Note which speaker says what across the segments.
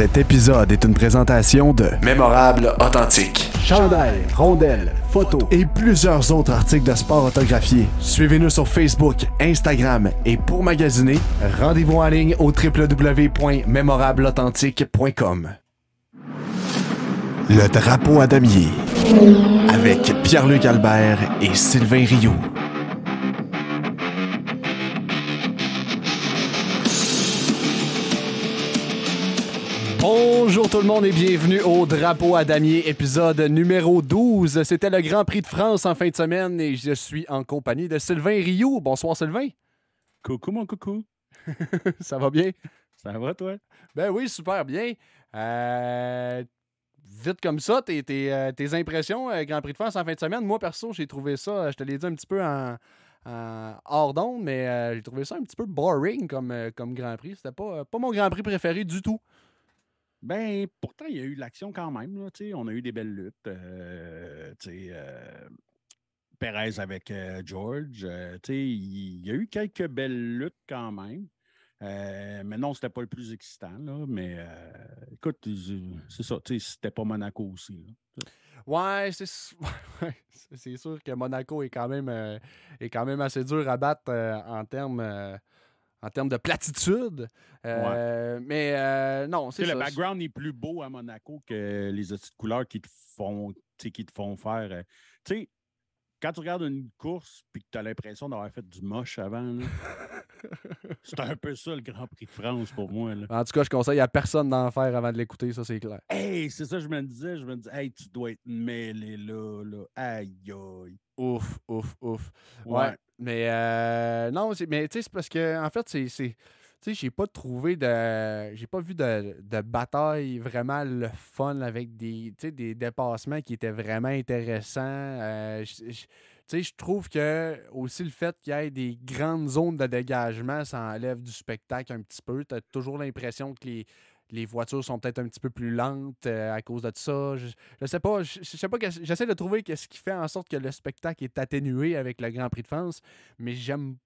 Speaker 1: Cet épisode est une présentation de Mémorable Authentique. Chandail, rondelles, photos et plusieurs autres articles de sport autographiés. Suivez-nous sur Facebook, Instagram et pour magasiner, rendez-vous en ligne au www.mémorableauthentique.com. Le drapeau à damier avec Pierre-Luc Albert et Sylvain Rioux. Bonjour tout le monde et bienvenue au Drapeau à damier, épisode numéro 12. C'était le Grand Prix de France en fin de semaine et je suis en compagnie de Sylvain Rioux. Bonsoir Sylvain.
Speaker 2: Coucou mon coucou.
Speaker 1: Ça va bien?
Speaker 2: Ça va toi?
Speaker 1: Ben oui, super bien. Euh, vite comme ça, tes, tes, euh, tes impressions, euh, Grand Prix de France en fin de semaine? Moi, perso, j'ai trouvé ça, je te l'ai dit un petit peu en, en hors d'onde, mais euh, j'ai trouvé ça un petit peu boring comme, comme Grand Prix. C'était pas, pas mon Grand Prix préféré du tout.
Speaker 2: Ben, pourtant, il y a eu de l'action quand même. Là, on a eu des belles luttes. euh, euh, Perez avec euh, George. euh, il y a eu quelques belles luttes quand même. Mais non, c'était pas le plus excitant. Là, mais écoute, c'est ça. C'était pas Monaco aussi. là.
Speaker 1: Ouais, c'est sûr que Monaco est quand même, est quand même assez dur à battre en termes en termes de platitude. Euh, Mais euh, non, c'est ça.
Speaker 2: Le background est plus beau à Monaco que les petites couleurs qui te font, qui te font faire. euh, Tu sais, quand tu regardes une course et que tu as l'impression d'avoir fait du moche avant, là, c'est un peu ça le Grand Prix de France pour moi. Là.
Speaker 1: En tout cas, je conseille à personne d'en faire avant de l'écouter, ça c'est clair.
Speaker 2: Hey, c'est ça, je me disais. Je me disais, hey, tu dois être mêlé là, là. Aïe, aïe.
Speaker 1: Ouf, ouf, ouf. Ouais.
Speaker 2: Ouais.
Speaker 1: Mais euh, non, c'est- mais tu sais, c'est parce que en fait, c'est. Tu sais, j'ai pas trouvé de. J'ai pas vu de, de bataille vraiment le fun avec des, des dépassements qui étaient vraiment intéressants. Euh, je- trouve que aussi le fait qu'il y ait des grandes zones de dégagement, ça enlève du spectacle un petit peu. Tu as toujours l'impression que les, les voitures sont peut-être un petit peu plus lentes euh, à cause de ça. Je, je sais pas, je, je sais pas, j'essaie de trouver qu'est-ce qui fait en sorte que le spectacle est atténué avec le Grand Prix de France, mais j'aime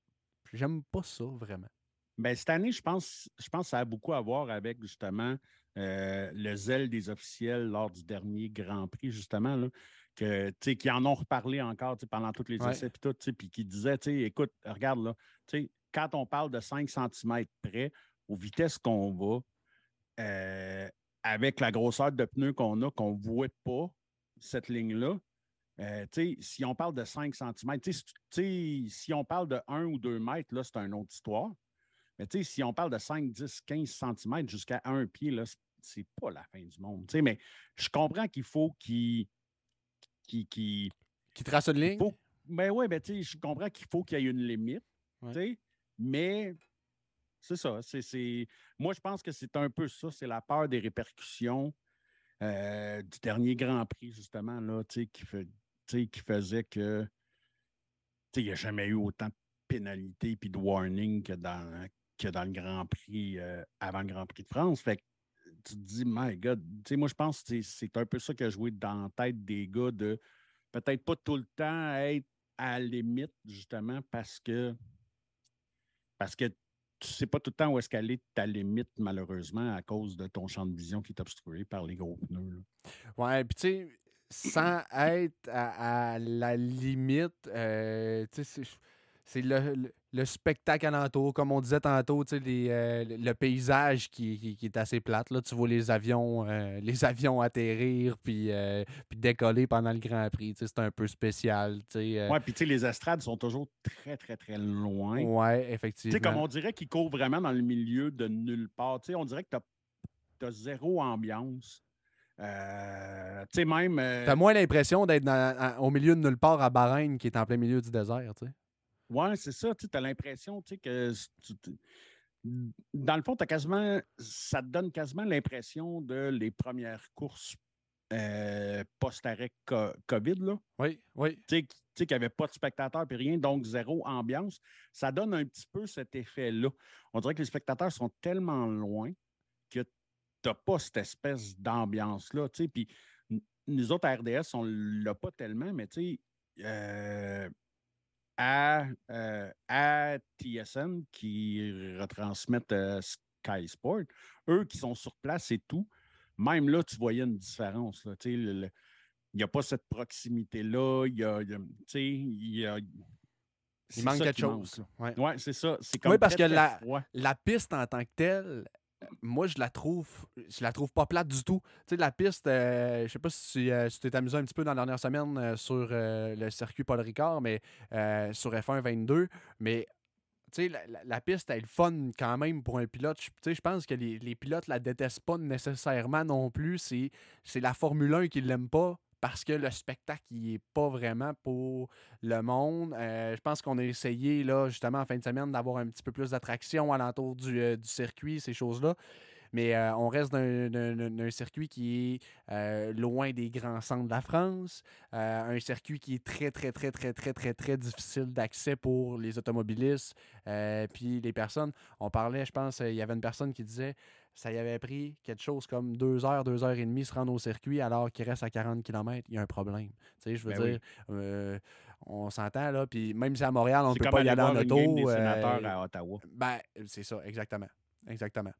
Speaker 1: j'aime pas ça vraiment.
Speaker 2: Ben, cette année, je pense, je pense que ça a beaucoup à voir avec justement euh, le zèle des officiels lors du dernier Grand Prix, justement, là, que, qui en ont reparlé encore pendant tous les essais, puis tout, puis qui disaient, écoute, regarde là, quand on parle de 5 cm près, aux vitesses qu'on va, euh, avec la grosseur de pneus qu'on a, qu'on ne voit pas cette ligne-là, euh, si on parle de 5 cm, si on parle de 1 ou 2 mètres, là, c'est une autre histoire. Mais tu sais, si on parle de 5, 10, 15 cm jusqu'à un pied, là, c'est pas la fin du monde. Tu sais, mais je comprends qu'il faut qu'il. qu'il- qu'il-
Speaker 1: Qui trace une ligne?
Speaker 2: faut- Ben oui, ben tu sais, je comprends qu'il faut qu'il y ait une limite.
Speaker 1: Ouais.
Speaker 2: tu sais, Mais c'est ça. c'est- c'est- Moi, je pense que c'est un peu ça. C'est la peur des répercussions euh, du dernier Grand Prix, justement, là, qui, fait, tu sais, qui faisait que. tu sais, Il n'y a jamais eu autant de pénalités et de warnings que dans, que dans le Grand Prix, euh, avant le Grand Prix de France. Fait que tu te dis, my God, moi, je pense que c'est- un peu ça qui a joué dans la tête des gars de peut-être pas tout le temps être à la limite, justement, parce que parce que tu sais pas tout le temps où est-ce qu'elle est ta limite, malheureusement, à cause de ton champ de vision qui est obstrué par les gros pneus. là.
Speaker 1: Ouais, puis tu sais, sans être à, la limite, euh, tu sais, c'est- le- le spectacle alentour, comme on disait tantôt, les, euh, le paysage qui, qui- qui est assez plate. Là, tu vois les avions, euh, les avions atterrir puis, euh, puis décoller pendant le Grand Prix. C'est un peu spécial.
Speaker 2: Ouais, puis les estrades sont toujours très, très, très loin. Tu
Speaker 1: effectivement.
Speaker 2: sais, comme on dirait qu'ils courent vraiment dans le milieu de nulle part. On dirait que tu as, zéro ambiance. Euh, tu sais, même. euh,
Speaker 1: T'as moins l'impression d'être au milieu de nulle part à Bahreïn, qui est en plein milieu du désert. tu sais.
Speaker 2: Ouais, c'est ça. Tu as l'impression tu sais, que tu dans le fond, t'as quasiment, ça te donne quasiment l'impression de les premières courses euh, post-arrêt co- COVID. Là.
Speaker 1: Oui, oui.
Speaker 2: Tu sais, qu'il n'y avait pas de spectateurs et rien, donc zéro ambiance. Ça donne un petit peu cet effet-là. On dirait que les spectateurs sont tellement loin que tu n'as pas cette espèce d'ambiance-là. tu sais. Puis nous autres, à RDS, on ne l'a pas tellement, mais tu sais, euh, à, euh, à TSN qui retransmettent euh, Sky Sport. Eux qui sont sur place et tout, même là, tu voyais une différence. Là, il n'y a pas cette proximité-là. Il y a, il y a
Speaker 1: il manque quelque chose.
Speaker 2: Oui, ouais, c'est ça. C'est comme
Speaker 1: oui, parce que la, la, piste en tant que telle, moi, je la trouve je la trouve pas plate du tout. Tu sais, la piste, euh, je sais pas si, euh, tu t'es amusé un petit peu dans la dernière semaine euh, sur le circuit Paul Ricard, mais sur F1 22, mais tu sais, la, piste, elle est fun quand même pour un pilote. Tu sais, je pense que les, les pilotes la détestent pas nécessairement non plus. C'est la Formule 1 qui l'aime pas parce que le spectacle n'est pas vraiment pour le monde. Euh, je pense qu'on a essayé, là, justement, en fin de semaine, d'avoir un petit peu plus d'attraction alentour du, euh, du circuit, ces choses-là. Mais euh, on reste d'un circuit qui est loin des grands centres de la France, un circuit qui est très, très, très, très, très, très, très difficile d'accès pour les automobilistes, puis les personnes. On parlait, je pense, il y avait une personne qui disait ça y avait pris quelque chose comme deux heures, deux heures et demie se rendre au circuit alors qu'il reste à 40 km, il y a un problème. Tu sais, je veux ben dire, euh, on s'entend là, puis même si à Montréal, on ne peut pas y aller en auto.
Speaker 2: Des sénateurs euh, à Ottawa.
Speaker 1: Ben, c'est ça, exactement. Exactement.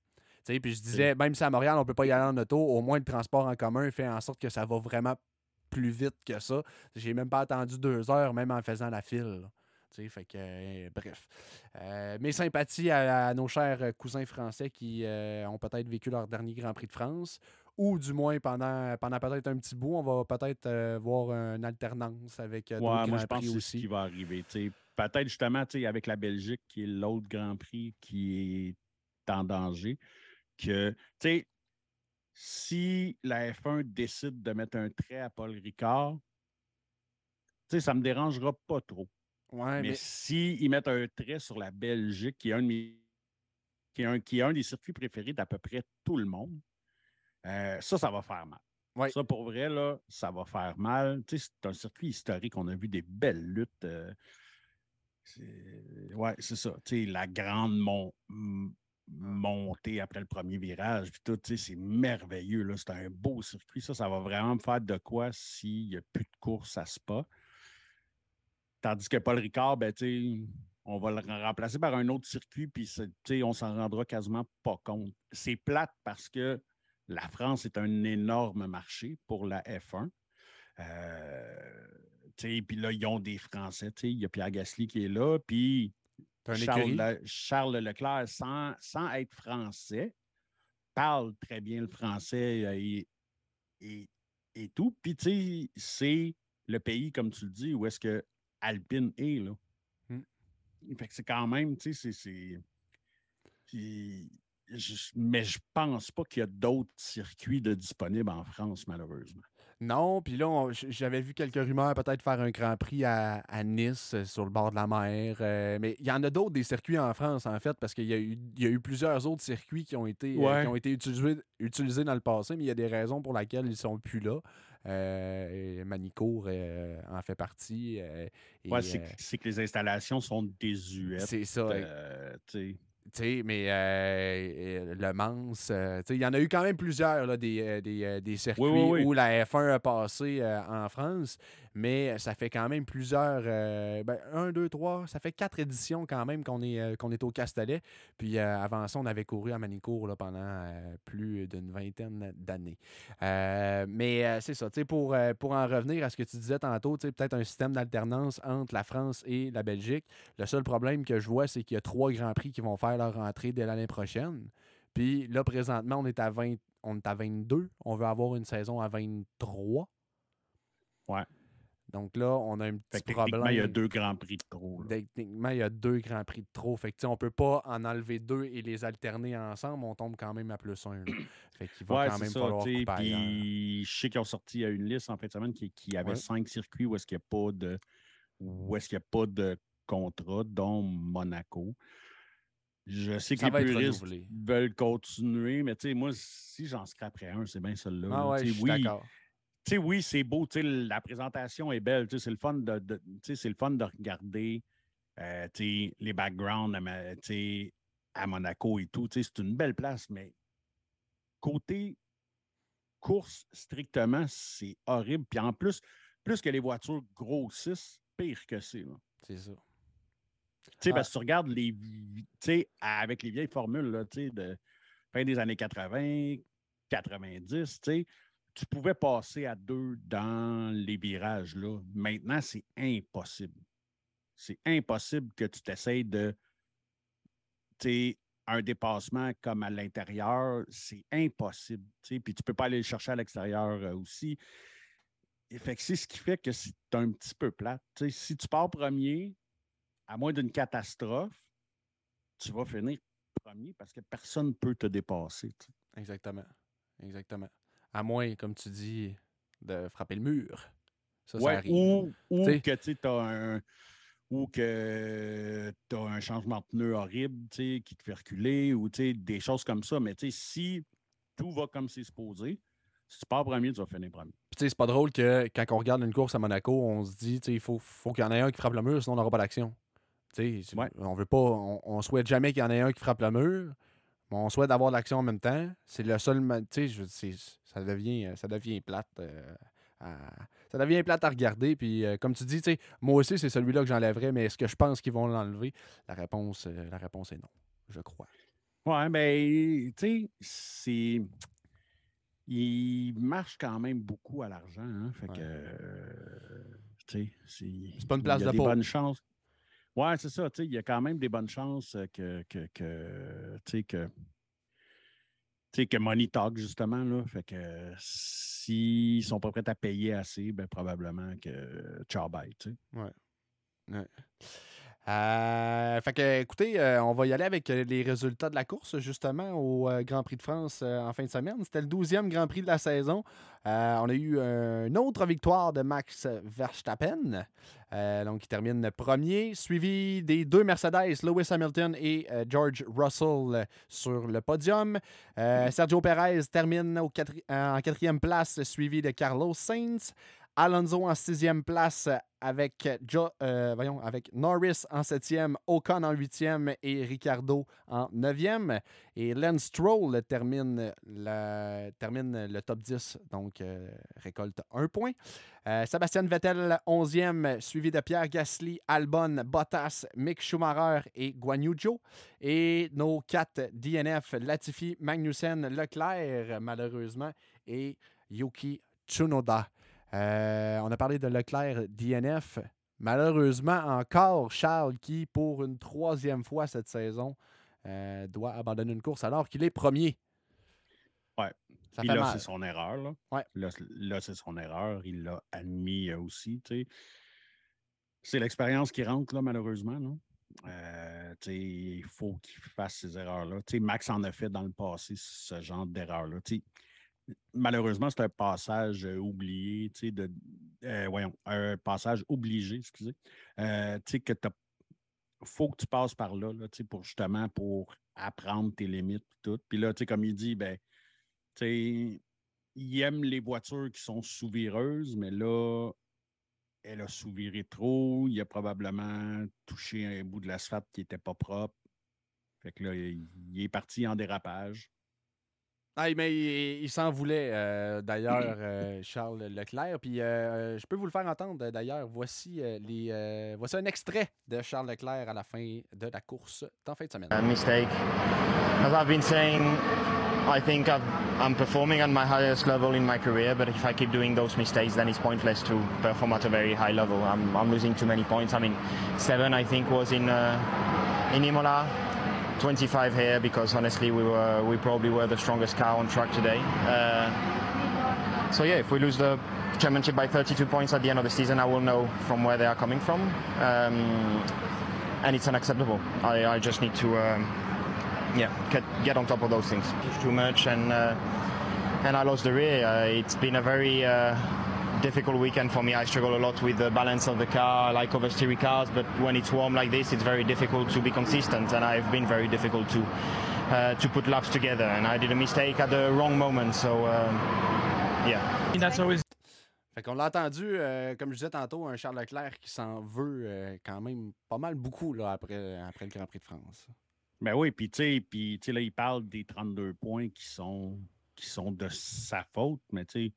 Speaker 1: Tu sais, puis je disais, même si à Montréal, on ne peut pas y aller en auto, au moins le transport en commun fait en sorte que ça va vraiment plus vite que ça. J'ai même pas attendu deux heures, même en faisant la file fait que, euh, bref. Euh, mes sympathies à, nos chers cousins français qui euh, ont peut-être vécu leur dernier Grand Prix de France, ou du moins pendant, pendant peut-être un petit bout, on va peut-être voir une alternance avec
Speaker 2: ouais, moi, je pense que c'est ce qui va arriver. Peut-être justement avec la Belgique, qui est l'autre Grand Prix qui est en danger, que si la F1 décide de mettre un trait à Paul Ricard, ça ne me dérangera pas trop mais, s'ils mettent un trait sur la Belgique, qui est un, qui est un, qui est un des circuits préférés d'à peu près tout le monde, euh, ça, ça va faire mal. Ça, pour vrai, là, ça va faire mal. c'est un circuit historique. On a vu des belles luttes. Euh, oui, c'est ça. la grande montée après le premier virage, tout, c'est merveilleux. C'est un beau circuit. Ça, ça va vraiment me faire de quoi s'il n'y a plus de course à Spa. Tandis que Paul Ricard, ben, on va le remplacer par un autre circuit, puis on s'en rendra quasiment pas compte. C'est plate parce que la France est un énorme marché pour la F1. Euh, puis là, ils ont des Français. Il y a Pierre Gasly qui est là, puis Charles, Leclerc, sans, sans, être français, parle très bien le français euh, et, et tout. Puis, c'est le pays, comme tu le dis, où est-ce que Alpine est. Là. Fait que c'est quand même, tu sais, c'est. mais je pense pas qu'il y a d'autres circuits de disponibles en France, malheureusement.
Speaker 1: Non, puis là, j'avais vu quelques rumeurs peut-être faire un Grand Prix à, Nice, euh, sur le bord de la mer. Euh, mais il y en a d'autres des circuits en France, en fait, parce qu'il y, a eu, y a eu plusieurs autres circuits qui ont été, euh, qui ont été utilisés, utilisés dans le passé, mais il y a des raisons pour lesquelles ils ne sont plus là. Euh, Manicourt euh, en fait partie. Euh,
Speaker 2: c'est que les installations sont désuètes.
Speaker 1: C'est ça. mais Le Mans, il y en a eu quand même plusieurs là, des, des, circuits où la F1 a passé en France mais ça fait quand même plusieurs. Euh, ben, un, deux, trois, ça fait quatre éditions quand même qu'on est, euh, qu'on est au Castellet. Puis euh, avant ça, on avait couru à Manicourt là, pendant plus d'une vingtaine d'années. mais c'est ça, pour, pour en revenir à ce que tu disais tantôt, peut-être un système d'alternance entre la France et la Belgique. Le seul problème que je vois, c'est qu'il y a trois Grands Prix qui vont faire leur entrée dès l'année prochaine. Puis là, présentement, on est à 20, on est à 22. On veut avoir une saison à 23.
Speaker 2: Ouais.
Speaker 1: Donc là, on a un petit problème.
Speaker 2: il y a deux grands prix de trop.
Speaker 1: Techniquement, il y a deux grands prix de trop. Fait que, on peut pas en enlever deux et les alterner ensemble. On tombe quand même à plus un. fait qu'il va quand même falloir
Speaker 2: Puis je sais qu'ils ont sorti une liste en fin de semaine qui, qui avait cinq circuits où est-ce qu'il n'y a pas de où est-ce qu'il a pas de contrat, dont Monaco. Je sais que les puristes veulent continuer, mais moi, si j'en scraperais un, c'est bien celui-là.
Speaker 1: Ah ouais, d'accord
Speaker 2: sais, oui, c'est beau, la présentation est belle, c'est le fun de, c'est le fun de regarder euh, les backgrounds à, Monaco et tout. C'est une belle place, mais côté course strictement, c'est horrible. Puis en plus, plus que les voitures grossissent, pire que c'est.
Speaker 1: C'est ça.
Speaker 2: Tu sais, ah. tu regardes les, avec les vieilles formules là, de fin des années 80, 90, tu pouvais passer à deux dans les virages. Là. Maintenant, c'est impossible. C'est impossible que tu t'essayes de. Un dépassement comme à l'intérieur, c'est impossible. Puis tu ne peux pas aller le chercher à l'extérieur euh, aussi. fait c'est ce qui fait que c'est un petit peu plate. si tu pars premier, à moins d'une catastrophe, tu vas finir premier parce que personne ne peut te dépasser.
Speaker 1: Exactement. Exactement. À moins, comme tu dis, de frapper le mur.
Speaker 2: Ça, ça arrive. Ou, que tu as un ou que tu as un changement de pneu horrible qui te fait reculer ou des choses comme ça. Mais si tout va comme c'est supposé, si tu pars premier, tu vas finir premier.
Speaker 1: C'est pas drôle que quand on regarde une course à Monaco, on se dit il faut, faut qu'il y en ait un qui frappe le mur, sinon on n'aura pas d'action. On veut pas, on, souhaite jamais qu'il y en ait un qui frappe le mur, on souhaite avoir l'action en même temps. C'est le seul, ça devient, ça devient plate. Euh, ça devient plate à regarder. Puis, euh, comme tu dis, moi aussi, c'est celui-là que j'enlèverais, mais est-ce que je pense qu'ils vont l'enlever? La réponse, euh, la réponse est non, je crois.
Speaker 2: Ouais, mais tu sais, c'est. Il marche quand même beaucoup à l'argent. Hein, fait que. tu sais, c'est.
Speaker 1: pas une place de
Speaker 2: des bonnes chances. Ouais, c'est ça. Il y a quand même des bonnes chances que, que, que, que, que Money Talk, justement. Là, fait que s'ils sont pas prêts à payer assez, ben, probablement que ciao bye.
Speaker 1: Ouais. ouais. Euh, fait que, écoutez, euh, on va y aller avec euh, les résultats de la course, justement, au Grand Prix de France en fin de semaine. C'était le 12e Grand Prix de la saison. on a eu une autre victoire de Max Verstappen, donc qui termine premier, suivi des deux Mercedes, Lewis Hamilton et George Russell sur le podium. Sergio Perez termine au en quatrième place, suivi de Carlos Sainz. Alonso en sixième place avec, euh, avec Norris en septième, Ocon en huitième et Ricardo en neuvième. Et Lance Stroll termine, termine le top 10, donc euh, récolte un point. Euh, Sébastien Vettel, onzième, suivi de Pierre Gasly, Albon, Bottas, Mick Schumacher et Guanyujo. Et nos quatre DNF, Latifi, Magnussen, Leclerc, malheureusement, et Yuki Tsunoda. Euh, on a parlé de Leclerc DNF. Malheureusement, encore Charles qui, pour une troisième fois cette saison, euh, doit abandonner une course alors qu'il est premier.
Speaker 2: Ouais. Ça fait là, c'est son erreur. Là, ouais. là, c'est son erreur. Il l'a admis aussi. C'est l'expérience qui rentre, là, malheureusement. Euh, il faut qu'il fasse ces erreurs-là. Max en a fait dans le passé ce genre d'erreur-là malheureusement, c'est un passage oublié, de, euh, voyons, un passage obligé, excusez, euh, tu sais, que tu faut que tu passes par là, là pour justement pour apprendre tes limites et tout. Puis là, tu sais, comme il dit, ben, tu sais, il aime les voitures qui sont sous-vireuses, mais là, elle a sous-viré trop. Il a probablement touché un bout de l'asphalte qui n'était pas propre. Fait que là, il est parti en dérapage.
Speaker 1: Ah, mais il, s'en voulait, euh, d'ailleurs, euh, Charles Leclerc. Puis euh, je peux vous le faire entendre, d'ailleurs. Voici, les, voici un extrait de Charles Leclerc à la fin de la course en fin de semaine.
Speaker 3: A mistake. As I've been saying, I think I've, I'm performing at my highest level in my career, but if I keep doing those mistakes, then it's pointless to perform at a very high level. I'm, I'm losing too many points. I mean, seven, I think, was in, uh, in Imola. 25 here because honestly we were we probably were the strongest car on track today. Uh, so yeah, if we lose the championship by 32 points at the end of the season, I will know from where they are coming from, um, and it's unacceptable. I, I just need to um, yeah get, get on top of those things. Too much and uh, and I lost the rear. Uh, it's been a very uh, difficult weekend for me. I struggle a lot with the balance of the car. I like oversteering cars, but when it's warm like this, it's very difficult to be consistent, and I've been very difficult to uh, to put laps together. And I did a mistake at the wrong moment, so um, yeah.
Speaker 1: That's always. Fait qu'on l'a entendu, euh, comme je disais tantôt, un Charles Leclerc qui s'en veut euh, quand même pas mal beaucoup là, après, après le Grand Prix de France.
Speaker 2: Ben oui, puis tu sais, là, il parle des 32 points qui sont, qui sont de sa faute, mais tu sais,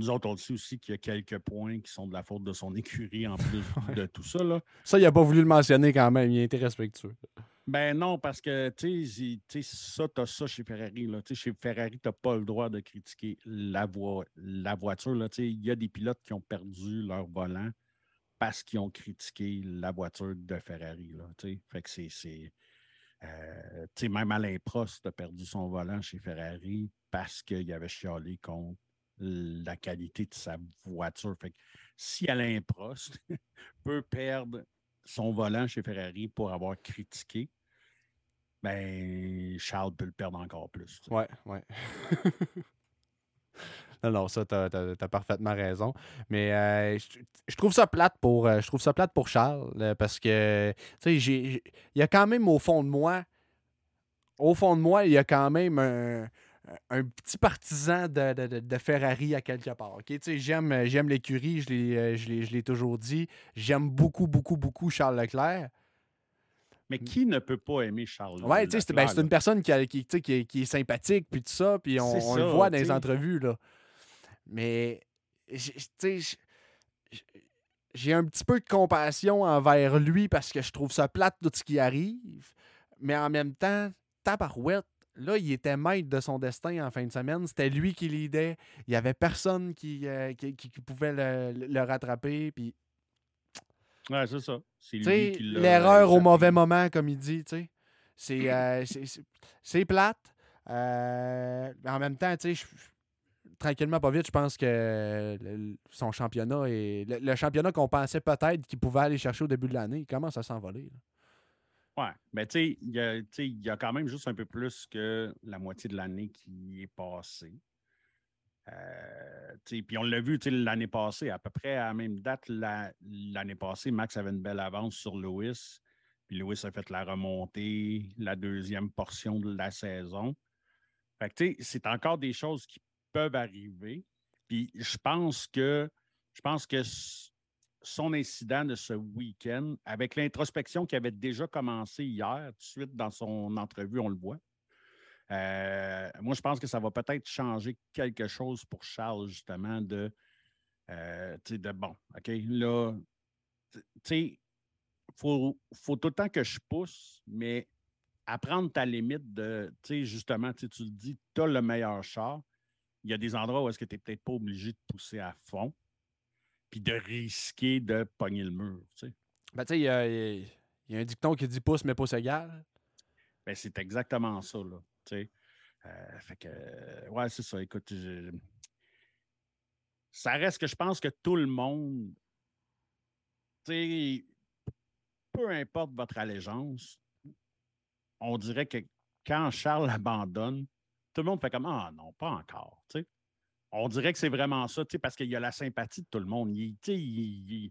Speaker 2: nous autres, on sait aussi qu'il y a quelques points qui sont de la faute de son écurie en plus de tout ça. Là.
Speaker 1: Ça, il n'a pas voulu le mentionner quand même. Il a été respectueux.
Speaker 2: Ben non, parce que tu sais, ça, tu as ça chez Ferrari. Là. Chez Ferrari, tu n'as pas le droit de critiquer la, la voiture. Il y a des pilotes qui ont perdu leur volant parce qu'ils ont critiqué la voiture de Ferrari. Là, fait que c'est. Euh, même Alain Prost a perdu son volant chez Ferrari parce qu'il avait chialé contre la qualité de sa voiture. Fait que si Alain Prost peut perdre son volant chez Ferrari pour avoir critiqué, ben Charles peut le perdre encore plus.
Speaker 1: Ouais, ouais. non, non, ça, tu as, parfaitement raison. Mais euh, je, trouve ça plate pour euh, je trouve ça plate pour Charles parce que tu sais, il y a quand même au fond de moi, au fond de moi, il y a quand même un, petit partisan de, Ferrari à quelque part. J'aime, j'aime l'écurie, je je l'ai toujours dit. J'aime beaucoup, beaucoup, beaucoup Charles Leclerc.
Speaker 2: Mais qui ne peut pas aimer Charles
Speaker 1: sais, ben, c'est une personne qui, qui, qui, est sympathique, puis tout ça, puis on, le voit dans les entrevues, là. Mais, j'ai un petit peu de compassion envers lui parce que je trouve ça plate tout ce qui arrive. Mais en même temps, tabarouette, là, il était maître de son destin en fin de semaine. C'était lui qui l'idait. Il n'y avait personne qui, euh, qui, pouvait le, le rattraper. Puis
Speaker 2: Ouais, c'est ça.
Speaker 1: L'erreur au mauvais moment, comme il dit, tu sais. Euh, c'est plate. Euh, en même temps, tu sais, tranquillement, pas vite, je pense que son championnat et le, championnat qu'on pensait peut-être qu'il pouvait aller chercher au début de l'année, il commence à s'envoler.
Speaker 2: Ouais, mais tu sais, il y a quand même juste un peu plus que la moitié de l'année qui est passée. Euh, puis on l'a vu l'année passée, à peu près à la même date, l'année passée, Max avait une belle avance sur Lewis. Puis Lewis a fait la remontée, la deuxième portion de la saison. Fait c'est encore des choses qui peuvent arriver. Puis je pense que je pense que son incident de ce week-end, avec l'introspection qui avait déjà commencé hier, tout de suite dans son entrevue, on le voit. Euh, moi, je pense que ça va peut-être changer quelque chose pour Charles, justement, de, euh, de bon, OK, là, tu sais, il faut, tout le temps que je pousse, mais apprendre ta limite de, tu sais, justement, tu le dis, tu as le meilleur char. Il y a des endroits où est-ce que tu n'es peut-être pas obligé de pousser à fond, puis de risquer de pogner le mur, tu sais.
Speaker 1: Ben, tu sais, il y, a, un dicton qui dit pouce, mais pouce égal.
Speaker 2: Ben, c'est exactement ça, là. Euh, fait que, ouais, c'est ça. Écoute, ça reste que je pense que tout le monde, peu importe votre allégeance, on dirait que quand Charles abandonne, tout le monde fait comme Ah non, pas encore. On dirait que c'est vraiment ça, parce qu'il y a la sympathie de tout le monde. Il, il,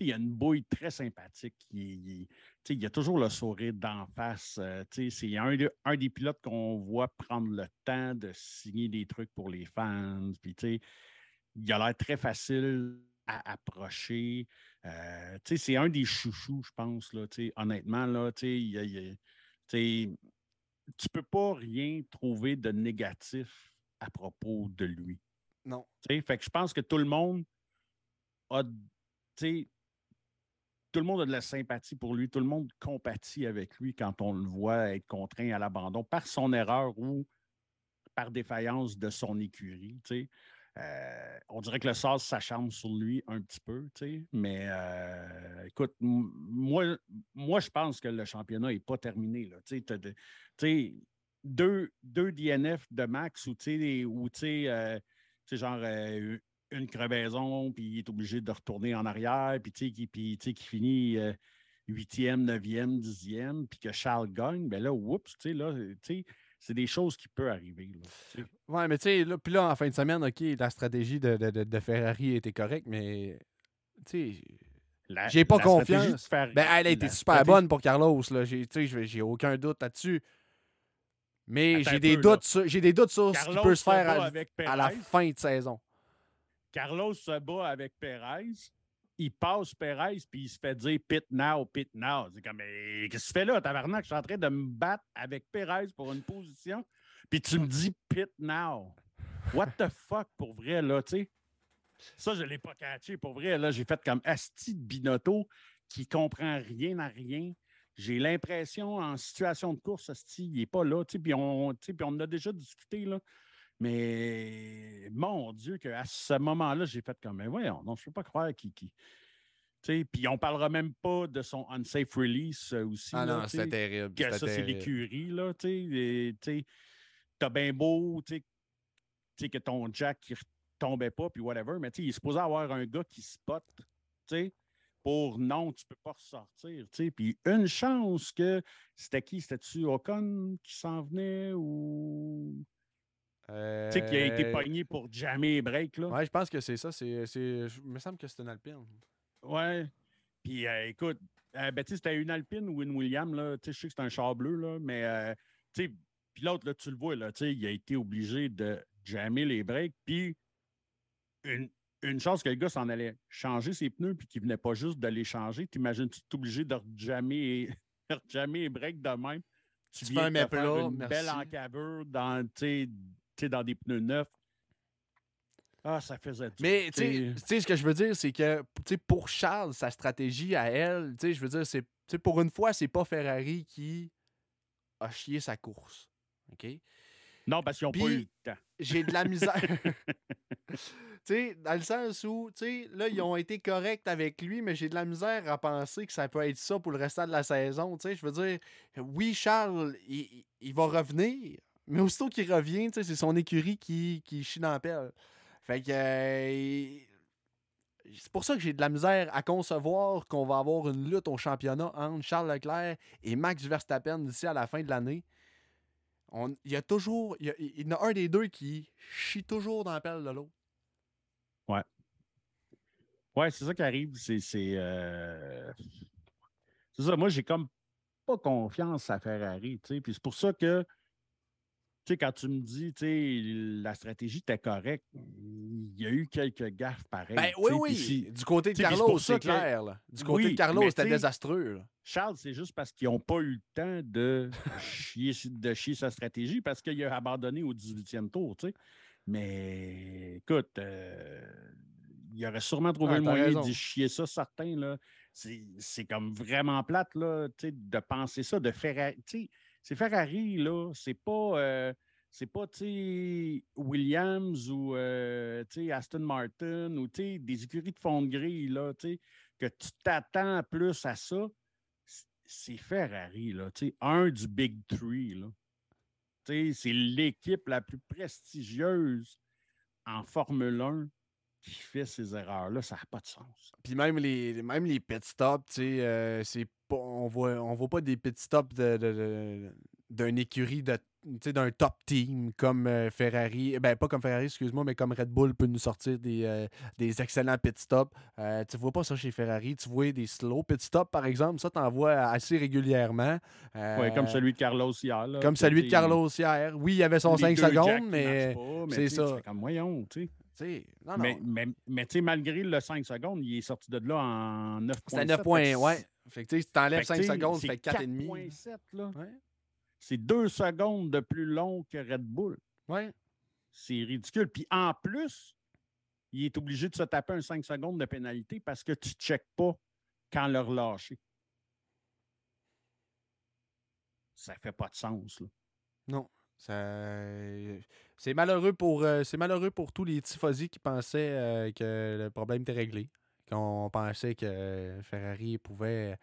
Speaker 2: il y a une bouille très sympathique. Il, y a toujours le sourire d'en face. Euh, c'est un, des pilotes qu'on voit prendre le temps de signer des trucs pour les fans. Il a l'air très facile à approcher. Euh, c'est un des chouchous, je pense. Honnêtement, là, tu ne peux pas rien trouver de négatif à propos de lui.
Speaker 1: Non.
Speaker 2: Fait que je pense que tout le monde a tout le monde a de la sympathie pour lui, tout le monde compatit avec lui quand on le voit être contraint à l'abandon par son erreur ou par défaillance de son écurie. Euh, on dirait que le sort s'acharne sur lui un petit peu, mais euh, écoute, moi, moi, je pense que le championnat n'est pas terminé. Là, deux, deux DNF de max ou, euh, genre une crevaison, puis il est obligé de retourner en arrière, puis tu sais, qui, finit euh, huitième, neuvième, dixième, puis que Charles gagne, ben là, oups, tu sais, là, tu sais, c'est des choses qui peuvent arriver.
Speaker 1: Ouais, mais tu sais, là, puis là, en fin de semaine, OK, la stratégie de, de, de Ferrari était correcte, mais tu sais. J'ai pas confiance. ben, elle a été super bonne pour Carlos. Là. J'ai aucun doute là-dessus. Mais j'ai des, doutes sur, j'ai des doutes sur ce qui peut se faire à, la fin de saison.
Speaker 2: Carlos se bat avec Perez. Il passe Perez, puis il se fait dire pit now, pit now. C'est comme, mais qu'est-ce que tu fais là, tabarnak? Je suis en train de me battre avec Perez pour une position, puis tu me dis pit now. What the fuck, pour vrai, là, tu sais? Ça, je ne l'ai pas catché. Pour vrai, là, j'ai fait comme Asti de Binotto qui comprend rien à rien. J'ai l'impression, en situation de course, il n'est pas là. Puis on, on en a déjà discuté. Là. Mais mon Dieu, qu'à ce moment-là, j'ai fait comme, mais voyons, non, je ne peux pas croire qu'il. puis on ne parlera même pas de son unsafe release euh, aussi.
Speaker 1: Ah non, c'est terrible.
Speaker 2: Que ça, c'est l'écurie. Tu as bien beau que ton jack ne tombait pas, puis whatever, mais il est supposé avoir un gars qui spot pour non, tu ne peux pas ressortir. Puis une chance que c'était qui? C'était-tu Ocon qui s'en venait ou. Tu sais, qui a été euh, pogné pour jammer et break. Là?
Speaker 1: Ouais, je pense que c'est ça. C'est, Il me semble que c'est une Alpine.
Speaker 2: Ouais. Puis euh, écoute, euh, ben, c'était une Alpine ou une William. Là. Je sais que c'est un char bleu, là, mais puis l'autre, là, tu le vois, là, il a été obligé de jammer les breaks. Puis une, une chance que le gars s'en allait changer ses pneus puis qu'il venait pas juste de les changer. T'imagines-tu es obligé de jammer et break de même? Tu, viens de faire une belle encavure dans, dans des pneus neufs. Ah, ça faisait
Speaker 1: Mais tu sais, ce que je veux dire, c'est que pour Charles, sa stratégie à elle, je veux dire, c'est pour une fois, c'est pas Ferrari qui a chié sa course. OK?
Speaker 2: Non, parce qu'ils n'ont pas eu le temps.
Speaker 1: J'ai de la misère. tu sais, dans le sens où, tu sais, là, ils ont été corrects avec lui, mais j'ai de la misère à penser que ça peut être ça pour le restant de la saison. Tu sais, je veux dire, oui, Charles, il, va revenir, mais aussitôt qu'il revient, tu sais, c'est son écurie qui, qui chie dans la pelle. Fait que. Euh, c'est pour ça que j'ai de la misère à concevoir qu'on va avoir une lutte au championnat entre Charles Leclerc et Max Verstappen d'ici à la fin de l'année il y a toujours. Il y, en a un des deux qui chie toujours dans la pelle de l'autre.
Speaker 2: Ouais. Ouais, c'est ça qui arrive. C'est. Euh, c'est ça. Moi, j'ai comme pas confiance à Ferrari. Puis c'est pour ça que sais, quand tu me dis, tu sais, la stratégie était correcte, il y a eu quelques gaffes pareilles.
Speaker 1: Ben, oui, oui. du côté de Carlos, c'est clair. Du côté de Carlos, c'était désastreux.
Speaker 2: Charles, c'est juste parce qu'ils n'ont pas eu le temps de chier, de chier sa stratégie parce qu'il a abandonné au 18e tour, tu sais. Mais écoute, euh, il aurait sûrement trouvé le moyen de chier ça, certains. Là. C'est, comme vraiment plate là, de penser ça, de faire. C'est Ferrari, là. C'est pas. Euh, c'est pas Williams ou euh, Aston Martin ou des écuries de fond de grille là, que tu t'attends plus à ça. C'est Ferrari, là, un du Big Three. Là. C'est l'équipe la plus prestigieuse en Formule 1 qui fait ces erreurs-là, ça n'a pas de sens.
Speaker 1: Puis même les, même les pit stops, euh, c'est pas, on voit, on voit pas des pit stops de, de, d'une écurie de d'un top team comme euh, Ferrari, ben pas comme Ferrari, excuse-moi, mais comme Red Bull peut nous sortir des, euh, des excellents pit stops. Euh, tu vois pas ça chez Ferrari, tu vois des slow pit stops par exemple, ça t'en vois assez régulièrement.
Speaker 2: oui, comme celui de Carlos hier.
Speaker 1: comme celui de Carlos hier. Oui, il avait son 5 secondes, mais, c'est ça.
Speaker 2: comme moyen, tu sais. Mais, mais, mais tu sais, malgré le 5 secondes, il est sorti de là en 9
Speaker 1: C'est 9 points, ouais. Fait que tu t'enlèves 5 secondes, ça fait
Speaker 2: 4,5. 4,7 là. Ouais. C'est deux secondes de plus long que Red Bull.
Speaker 1: Ouais.
Speaker 2: C'est ridicule. Puis en plus, il est obligé de se taper un 5 secondes de pénalité parce que tu ne checkes pas quand le relâcher. Ça fait pas de sens. Là.
Speaker 1: Non. C'est malheureux pour euh, malheureux pour tous les tifosi qui pensaient euh, que le problème était réglé. Qu'on pensait que Ferrari pouvait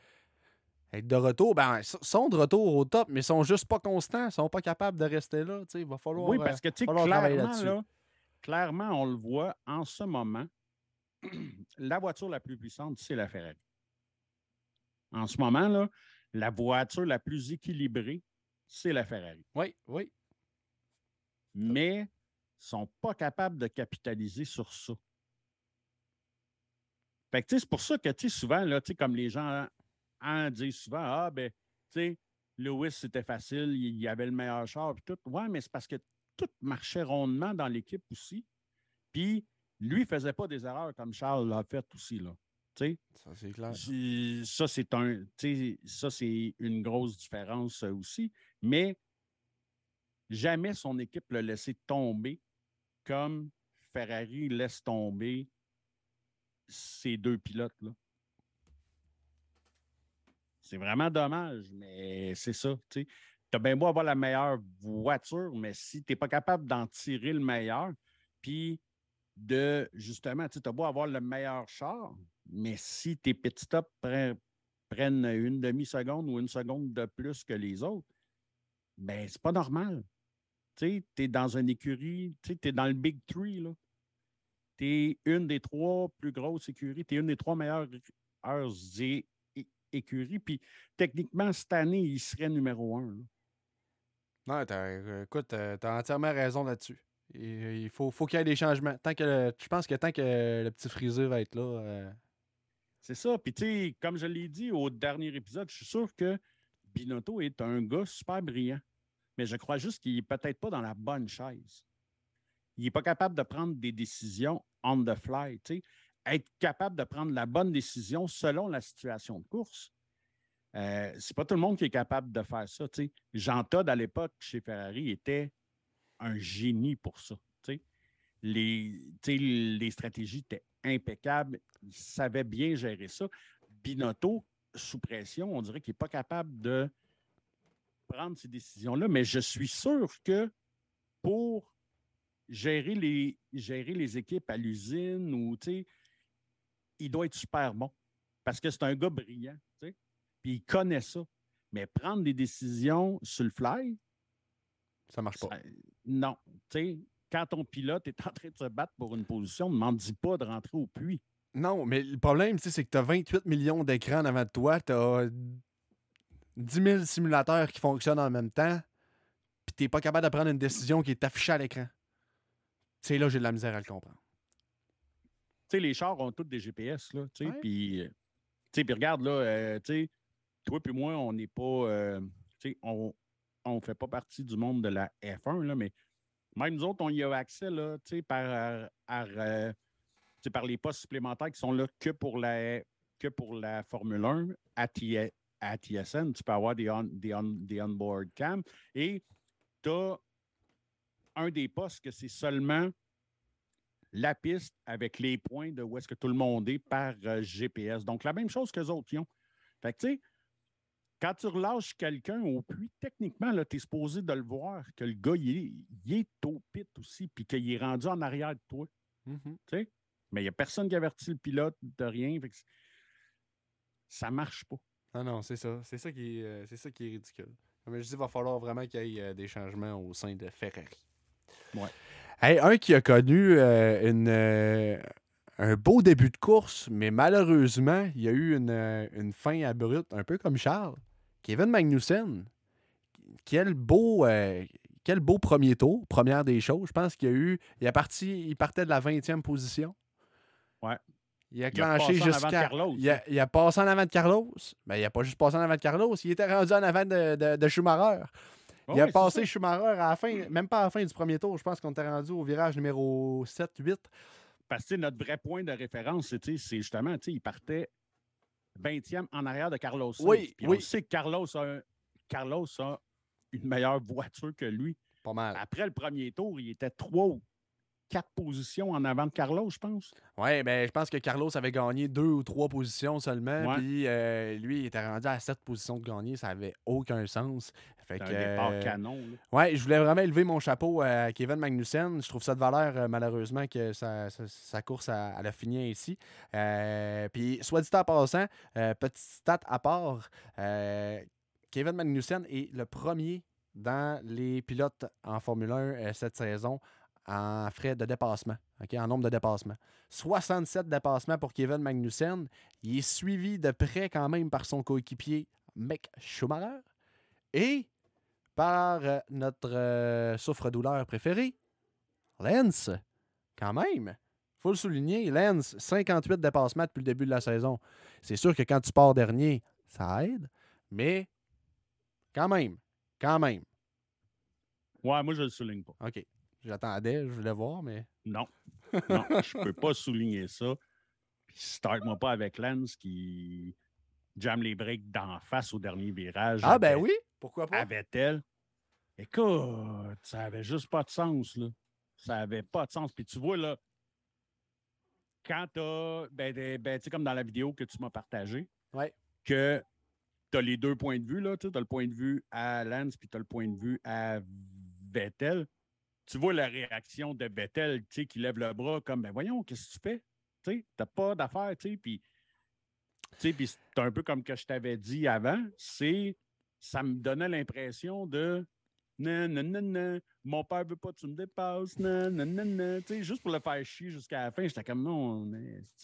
Speaker 1: être de retour, ben, sont de retour au top, mais ils sont juste pas constants, ils sont pas capables de rester là. Il va falloir.
Speaker 2: Oui, parce que tu clairement, clairement, on le voit en ce moment, la voiture la plus puissante, c'est la Ferrari. En ce moment, là, la voiture la plus équilibrée, c'est la Ferrari.
Speaker 1: Oui, oui.
Speaker 2: Mais ils ne sont pas capables de capitaliser sur ça. Fait que, c'est pour ça que, souvent, là, comme les gens en dire souvent Ah, ben, tu sais, Lewis, c'était facile, il y avait le meilleur char, puis tout. Ouais, mais c'est parce que tout marchait rondement dans l'équipe aussi. Puis, lui, il ne faisait pas des erreurs comme Charles l'a fait aussi, là. sais
Speaker 1: ça, c'est clair.
Speaker 2: Ça, c'est un, ça, c'est une grosse différence aussi. Mais jamais son équipe l'a laissé tomber comme Ferrari laisse tomber ces deux pilotes-là. C'est vraiment dommage, mais c'est ça. Tu as bien beau avoir la meilleure voiture, mais si tu n'es pas capable d'en tirer le meilleur, puis de justement, tu as beau avoir le meilleur char, mais si tes petits stops prennent une demi-seconde ou une seconde de plus que les autres, ben c'est pas normal. Tu es dans une écurie, tu es dans le Big Three. Tu es une des trois plus grosses écuries, tu es une des trois meilleures écuries. Puis techniquement, cette année, il serait numéro un.
Speaker 1: Non, écoute, tu as entièrement raison là-dessus. Il faut, faut qu'il y ait des changements. Tant que je pense que tant que le petit friseur va être là. Euh,
Speaker 2: C'est ça. Puis, tu sais, comme je l'ai dit au dernier épisode, je suis sûr que Binotto est un gars super brillant. Mais je crois juste qu'il n'est peut-être pas dans la bonne chaise. Il n'est pas capable de prendre des décisions on the fly. Être capable de prendre la bonne décision selon la situation de course. Euh, c'est pas tout le monde qui est capable de faire ça. Jean Todd, à l'époque, chez Ferrari, était un génie pour ça. Les, les stratégies étaient impeccables. Il savait bien gérer ça. Binotto, sous pression, on dirait qu'il n'est pas capable de prendre ces décisions-là, mais je suis sûr que pour gérer les, gérer les équipes à l'usine ou il doit être super bon parce que c'est un gars brillant, puis il connaît ça. Mais prendre des décisions sur le fly,
Speaker 1: ça marche pas.
Speaker 2: non. sais, quand ton pilote est en train de se battre pour une position, ne m'en dis pas de rentrer au puits.
Speaker 1: Non, mais le problème, c'est que tu as 28 millions d'écrans avant de toi, tu as 10 000 simulateurs qui fonctionnent en même temps, puis tu n'es pas capable de prendre une décision qui est affichée à l'écran. C'est là j'ai de la misère à le comprendre.
Speaker 2: Tu sais, les chars ont tous des GPS, là, tu sais, puis regarde, là, euh, tu sais, toi et moi, on n'est pas, euh, tu sais, on, on ne fait pas partie du monde de la F1, là, mais même nous autres, on y a accès là, par, euh, par les postes supplémentaires qui sont là que pour la, que pour la Formule 1 à, TSN. Tu peux avoir des, on, des, des onboard cam et tu as un des postes que c'est seulement la piste avec les points de où est-ce que tout le monde est par euh, GPS. Donc, la même chose que les autres ont. Fait que, tu sais, quand tu relâches quelqu'un au puits, techniquement, tu es supposé de le voir, que le gars, il est, au pit aussi, puis qu'il est rendu en arrière de toi. Mm-hmm. Mais il n'y a personne qui avertit le pilote de rien. ça ne marche pas.
Speaker 1: Non, non, c'est ça. C'est ça, qui est, euh, c'est ça qui est ridicule. Mais je dis qu'il va falloir vraiment qu'il y ait euh, des changements au sein de Ferrari.
Speaker 2: Ouais.
Speaker 1: un qui a connu euh, une, un beau début de course, mais malheureusement, il y a eu une, une fin abrupte, un peu comme Charles. Kevin Magnussen, quel beau, quel beau premier tour, première des choses. Je pense qu'il y a eu. Il, a parti, il partait de la 20e position.
Speaker 2: Ouais.
Speaker 1: Il a clenché jusqu'à. Il, a, il a passé en avant de Carlos. Mais ben, il n'a pas juste passé en avant de Carlos, il était rendu en avant de, de, Schumacher. il a passé Schumacher à la fin, même pas à la fin du premier tour. Je pense qu'on était rendu au virage numéro 7-8.
Speaker 2: Parce que notre vrai point de référence, c'est justement, il partait 20e en arrière de Carlos
Speaker 1: Oui,
Speaker 2: On sait que Carlos a, Carlos a une meilleure voiture que lui.
Speaker 1: Pas mal.
Speaker 2: Après le premier tour, il était trois ou quatre positions en avant de Carlos, je pense.
Speaker 1: Oui, mais ben, je pense que Carlos avait gagné deux ou trois positions seulement. Puis euh, lui, il était rendu à sept positions de gagner. Ça n'avait aucun sens.
Speaker 2: Fait un départ euh, canon.
Speaker 1: Oui, je voulais vraiment élever mon chapeau à Kevin Magnussen. Je trouve ça de valeur, euh, malheureusement, que sa, course a, a fini ici. puis, soit dit en passant, petit stat à part, Kevin Magnussen est le premier dans les pilotes en Formule 1 cette saison en frais de dépassement, en nombre de dépassements. 67 dépassements pour Kevin Magnussen. Il est suivi de près quand même par son coéquipier Mick Schumacher et par euh, notre euh, souffre-douleur préféré, Lance. Quand même, faut le souligner, Lance, 58 dépassements depuis le début de la saison. C'est sûr que quand tu pars dernier, ça aide, mais quand même, quand même.
Speaker 2: Ouais, moi je le souligne pas.
Speaker 1: OK. J'attendais, je voulais voir, mais.
Speaker 2: Non. Non, je peux pas souligner ça. Puis start-moi pas avec Lance qui jamme les breaks d'en face au dernier virage.
Speaker 1: Ah, ben oui, pourquoi pas?
Speaker 2: Avait-elle. Écoute, ça avait juste pas de sens, là. Ça avait pas de sens. Puis tu vois, là, quand t'as, ben, ben tu sais, comme dans la vidéo que tu m'as partagée,
Speaker 1: ouais.
Speaker 2: que tu as les deux points de vue, là. Tu as le point de vue à Lance, puis tu as le point de vue à Vettel. Tu vois la réaction de sais, qui lève le bras comme, ben voyons, qu'est-ce que tu fais? Tu t'as pas d'affaires, puis c'est un peu comme que je t'avais dit avant, c'est ça me donnait l'impression de non, non, non, non, mon père veut pas que tu me dépasses, non, non, non, non. Tu sais, juste pour le faire chier jusqu'à la fin, j'étais comme non.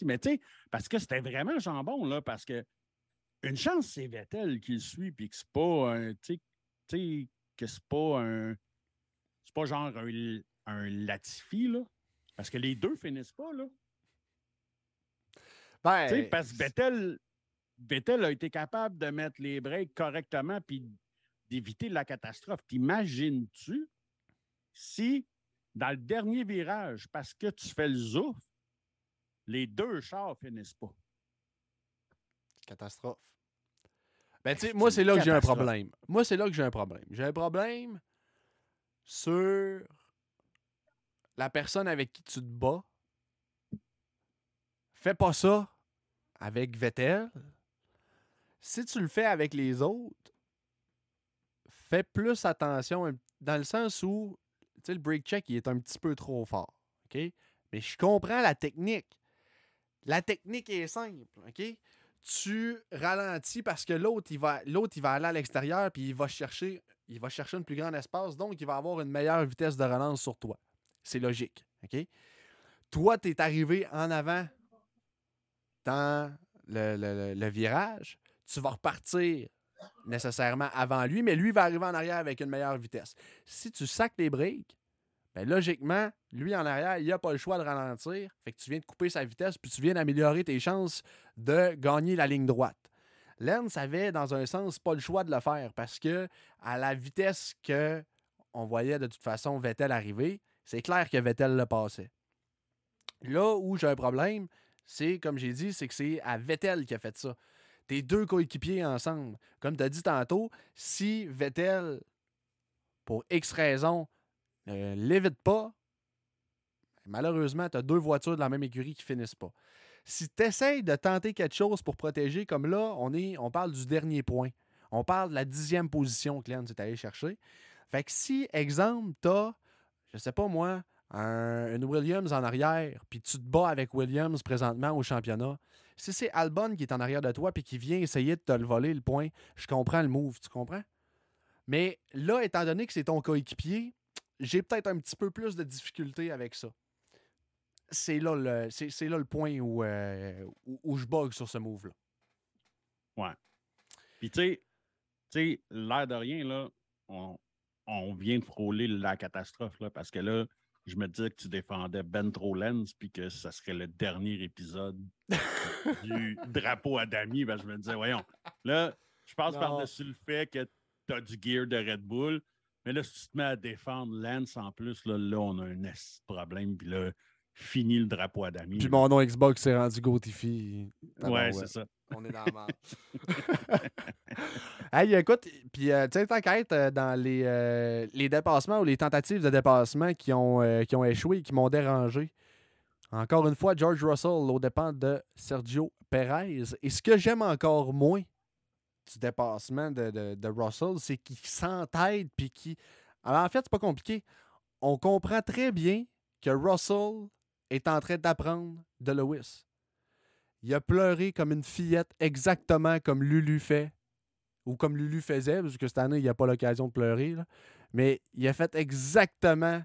Speaker 2: Mais tu sais, parce que c'était vraiment jambon, là, parce que une chance, c'est Vettel qui le suit, puis que c'est pas un. Tu sais, que c'est pas un. C'est pas genre un, un Latifi, là. Parce que les deux finissent pas, là.
Speaker 1: Ben,
Speaker 2: parce que Vettel, Vettel a été capable de mettre les breaks correctement puis d'éviter la catastrophe. T'imagines-tu si, dans le dernier virage, parce que tu fais le zouf, les deux chars finissent pas?
Speaker 1: Catastrophe. Ben, tu sais, moi, c'est là que j'ai un problème. Moi, c'est là que j'ai un problème. J'ai un problème sur la personne avec qui tu te bats. Fais pas ça avec Vettel. Si tu le fais avec les autres, fais plus attention dans le sens où le break check il est un petit peu trop fort. Mais je comprends la technique. La technique est simple. Tu ralentis parce que l'autre, il va, aller à l'extérieur puis il va chercher, un plus grand espace, donc il va avoir une meilleure vitesse de relance sur toi. C'est logique. OK? Toi, tu es arrivé en avant dans le, virage. Tu vas repartir nécessairement avant lui, mais lui va arriver en arrière avec une meilleure vitesse. Si tu sacs les breaks, ben logiquement, lui en arrière, il n'a pas le choix de ralentir. Fait que tu viens de couper sa vitesse, puis tu viens d'améliorer tes chances de gagner la ligne droite. Lens avait, dans un sens, pas le choix de le faire parce que à la vitesse que on voyait de toute façon Vettel arriver, c'est clair que Vettel le passait. Là où j'ai un problème, c'est, comme j'ai dit, c'est que c'est à Vettel qui a fait ça. Tes deux coéquipiers ensemble. Comme tu as dit tantôt, si Vettel, pour X raison, ne l'évite pas, malheureusement, tu as deux voitures de la même écurie qui finissent pas. Si tu essaies de tenter quelque chose pour protéger, comme là, on, est, on parle du dernier point. On parle de la dixième position que Lance est allé chercher. Fait que si, exemple, tu as, je sais pas moi, un, une Williams en arrière, puis tu te bats avec Williams présentement au championnat, si c'est Albon qui est en arrière de toi puis qui vient essayer de te le voler, le point, je comprends le move, tu comprends? Mais là, étant donné que c'est ton coéquipier, j'ai peut-être un petit peu plus de difficulté avec ça. C'est là le, c'est, là le point où, euh, où, où je bug sur ce move-là.
Speaker 2: Puis, tu sais, tu sais, l'air de rien, là, on, on vient de frôler la catastrophe, là, parce que là, je me disais que tu défendais Ben Trollens, puis que ça serait le dernier épisode du drapeau à Dami. Ben, je me disais, voyons, là, je passe par-dessus le fait que tu as du gear de Red Bull, mais là, si tu te mets à défendre Lance en plus, là, là on a un problème, puis là, fini le drapeau à Dami.
Speaker 1: Puis mon nom Xbox s'est rendu Gotifi.
Speaker 2: Ouais, c'est ça.
Speaker 1: On est dans la merde. hey, écoute, puis euh, tu sais, être euh, dans les, euh, les dépassements ou les tentatives de dépassement qui ont, euh, qui ont échoué et qui m'ont dérangé. Encore une fois, George Russell aux dépens de Sergio Perez. Et ce que j'aime encore moins du dépassement de, de- de Russell, c'est qu'il s'entête puis qu'il. Alors en fait, c'est pas compliqué. On comprend très bien que Russell est en train d'apprendre de Lewis. Il a pleuré comme une fillette, exactement comme Lulu fait, ou comme Lulu faisait, parce que cette année, il n'a pas l'occasion de pleurer. Mais il a fait exactement,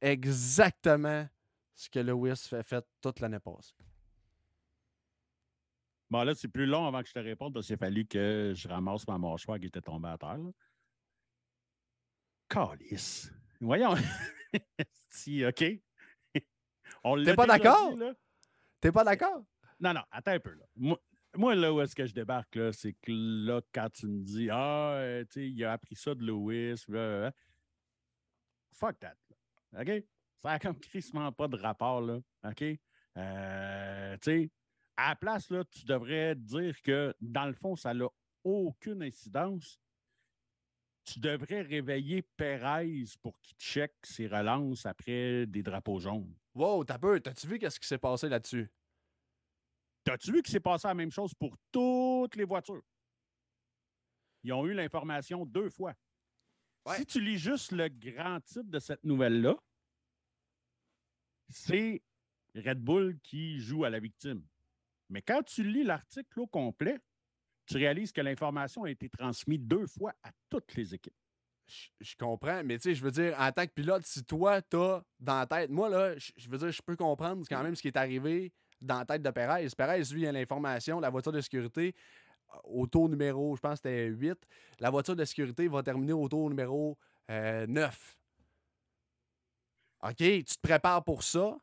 Speaker 1: exactement ce que Lewis fait, fait toute l'année passée.
Speaker 2: Bon, là, c'est plus long avant que je te réponde parce qu'il a fallu que je ramasse ma mâchoire qui était tombée à terre. là. Calice. Voyons. si, OK. On l'a
Speaker 1: pas d'accord? T'es pas d'accord?
Speaker 2: Non, non, attends un peu. Là. Moi, moi, là, où est-ce que je débarque, là, c'est que là, quand tu me dis, ah, euh, tu sais, il a appris ça de Lewis, blablabla. fuck that. là. OK? Ça a comme crissement pas de rapport, là. OK? Euh, tu sais, à la place, là, tu devrais dire que, dans le fond, ça n'a aucune incidence. Tu devrais réveiller Perez pour qu'il check ses relances après des drapeaux jaunes.
Speaker 1: Wow, t'as peu. T'as-tu vu qu'est-ce qui s'est passé là-dessus?
Speaker 2: T'as-tu vu qu'il s'est passé la même chose pour toutes les voitures? Ils ont eu l'information deux fois. Si tu lis juste le grand titre de cette nouvelle-là, c'est Red Bull qui joue à la victime. Mais quand tu lis l'article au complet, tu réalises que l'information a été transmise deux fois à toutes les équipes.
Speaker 1: Je, comprends, mais tu sais, je veux dire, en tant que pilote, si toi, t'as dans la tête, moi, là, je, veux dire, je peux comprendre quand même ce qui est arrivé dans la tête de Perez. Perez, lui, il a l'information, la voiture de sécurité, euh, au tour numéro, je pense que c'était 8, la voiture de sécurité va terminer au tour numéro 9. Euh, OK, tu te prépares pour ça,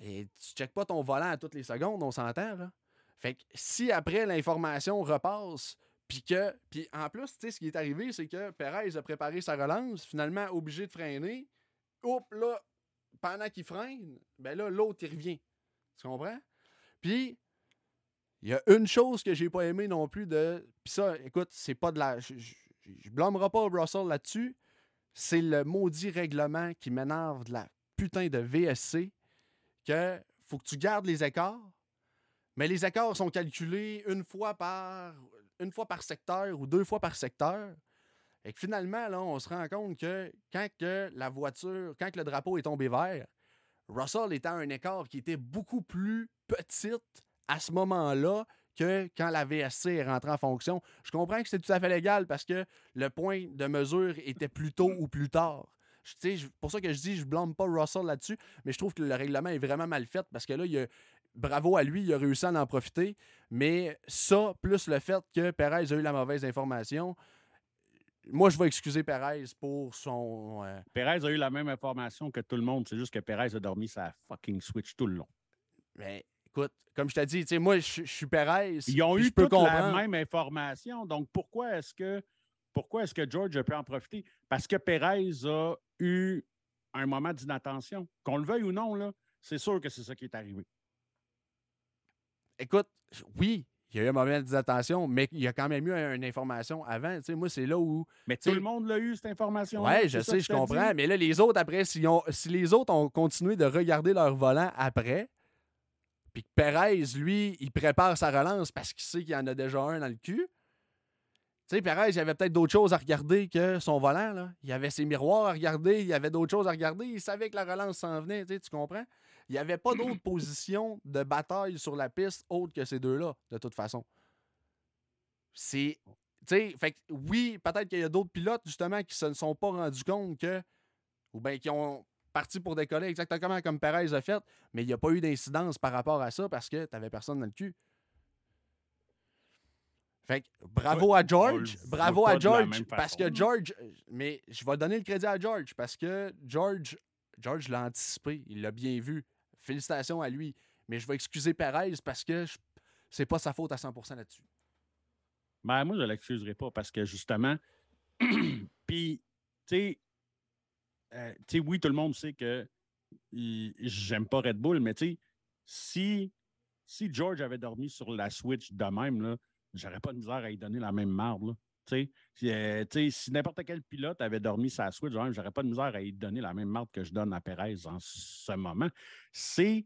Speaker 1: et tu checkes pas ton volant à toutes les secondes, on s'entend, là. Fait que si après l'information repasse, puis que, puis en plus, tu sais, ce qui est arrivé, c'est que Perez a préparé sa relance, finalement obligé de freiner. Oups, là, pendant qu'il freine, ben là, l'autre, il revient. Tu comprends? Puis, il y a une chose que j'ai pas aimé non plus de. Puis ça, écoute, c'est pas de la. Je, je, blâmerai pas Russell là-dessus. C'est le maudit règlement qui m'énerve de la putain de VSC que faut que tu gardes les écarts mais les écarts sont calculés une fois par, secteur ou deux fois par secteur. Et que finalement, là, on se rend compte que quand la voiture, quand le drapeau est tombé vert, Russell était à un écart qui était beaucoup plus petit à ce moment-là que quand la VSC est rentrée en fonction. Je comprends que c'est tout à fait légal parce que le point de mesure était plus tôt ou plus tard. C'est pour ça que je dis, je blâme pas Russell là-dessus, mais je trouve que le règlement est vraiment mal fait parce que là, il y a, bravo à lui, il a réussi à en profiter. Mais ça, plus le fait que Perez a eu la mauvaise information, moi, je vais excuser Perez pour son.
Speaker 2: Euh, Perez a eu la même information que tout le monde. C'est juste que Perez a dormi sa fucking Switch tout le long.
Speaker 1: Mais écoute, comme je t'ai dit, moi, je, suis Perez.
Speaker 2: Ils ont eu toute la même information. Donc, pourquoi est-ce que pourquoi est-ce que George a pu en profiter? Parce que Perez a eu un moment d'inattention. Qu'on le veuille ou non, là, c'est sûr que c'est ça qui est arrivé
Speaker 1: écoute, oui, il y a eu un moment d'attention, mais il y a quand même eu une information avant. moi, c'est là où.
Speaker 2: Mais tout le monde l'a eu, cette information.
Speaker 1: Oui, je sais, je comprends. Mais là, les autres, après, si, si, les autres ont continué de regarder leur volant après, puis que Perez, lui, il prépare sa relance parce qu'il sait qu'il y en a déjà un dans le cul. Tu sais, Perez, il avait peut-être d'autres choses à regarder que son volant. Là. Il avait ses miroirs à regarder, il y avait d'autres choses à regarder. Il savait que la relance s'en venait, tu comprends? Il n'y avait pas d'autres positions de bataille sur la piste autres que ces deux-là, de toute façon. C'est. Tu sais, oui, peut-être qu'il y a d'autres pilotes, justement, qui se sont pas rendus compte que. Ou bien qui ont parti pour décoller exactement comme Perez a fait, mais il n'y a pas eu d'incidence par rapport à ça parce que tu n'avais personne dans le cul. Fait que bravo à George. Bravo à George. Parce que George. Mais je vais donner le crédit à George parce que George, George l'a anticipé. Il l'a bien vu. Félicitations à lui. Mais je vais excuser Perez parce que c'est pas sa faute à 100% là-dessus.
Speaker 2: Ben, moi, je ne l'excuserai pas parce que justement, puis, tu euh, sais, oui, tout le monde sait que j'aime pas Red Bull, mais tu sais, si, si George avait dormi sur la Switch de même, là, j'aurais pas de misère à lui donner la même marde. Tu euh, si n'importe quel pilote avait dormi sa Switch, j'aurais pas de misère à lui donner la même marque que je donne à Perez en ce moment. C'est,